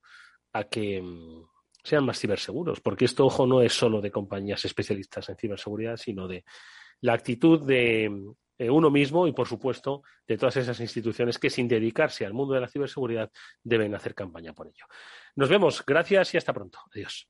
a que mm, sean más ciberseguros, porque esto, ojo, no es solo de compañías especialistas en ciberseguridad, sino de la actitud de eh, uno mismo y, por supuesto, de todas esas instituciones que, sin dedicarse al mundo de la ciberseguridad, deben hacer campaña por ello. Nos vemos, gracias y hasta pronto. Adiós.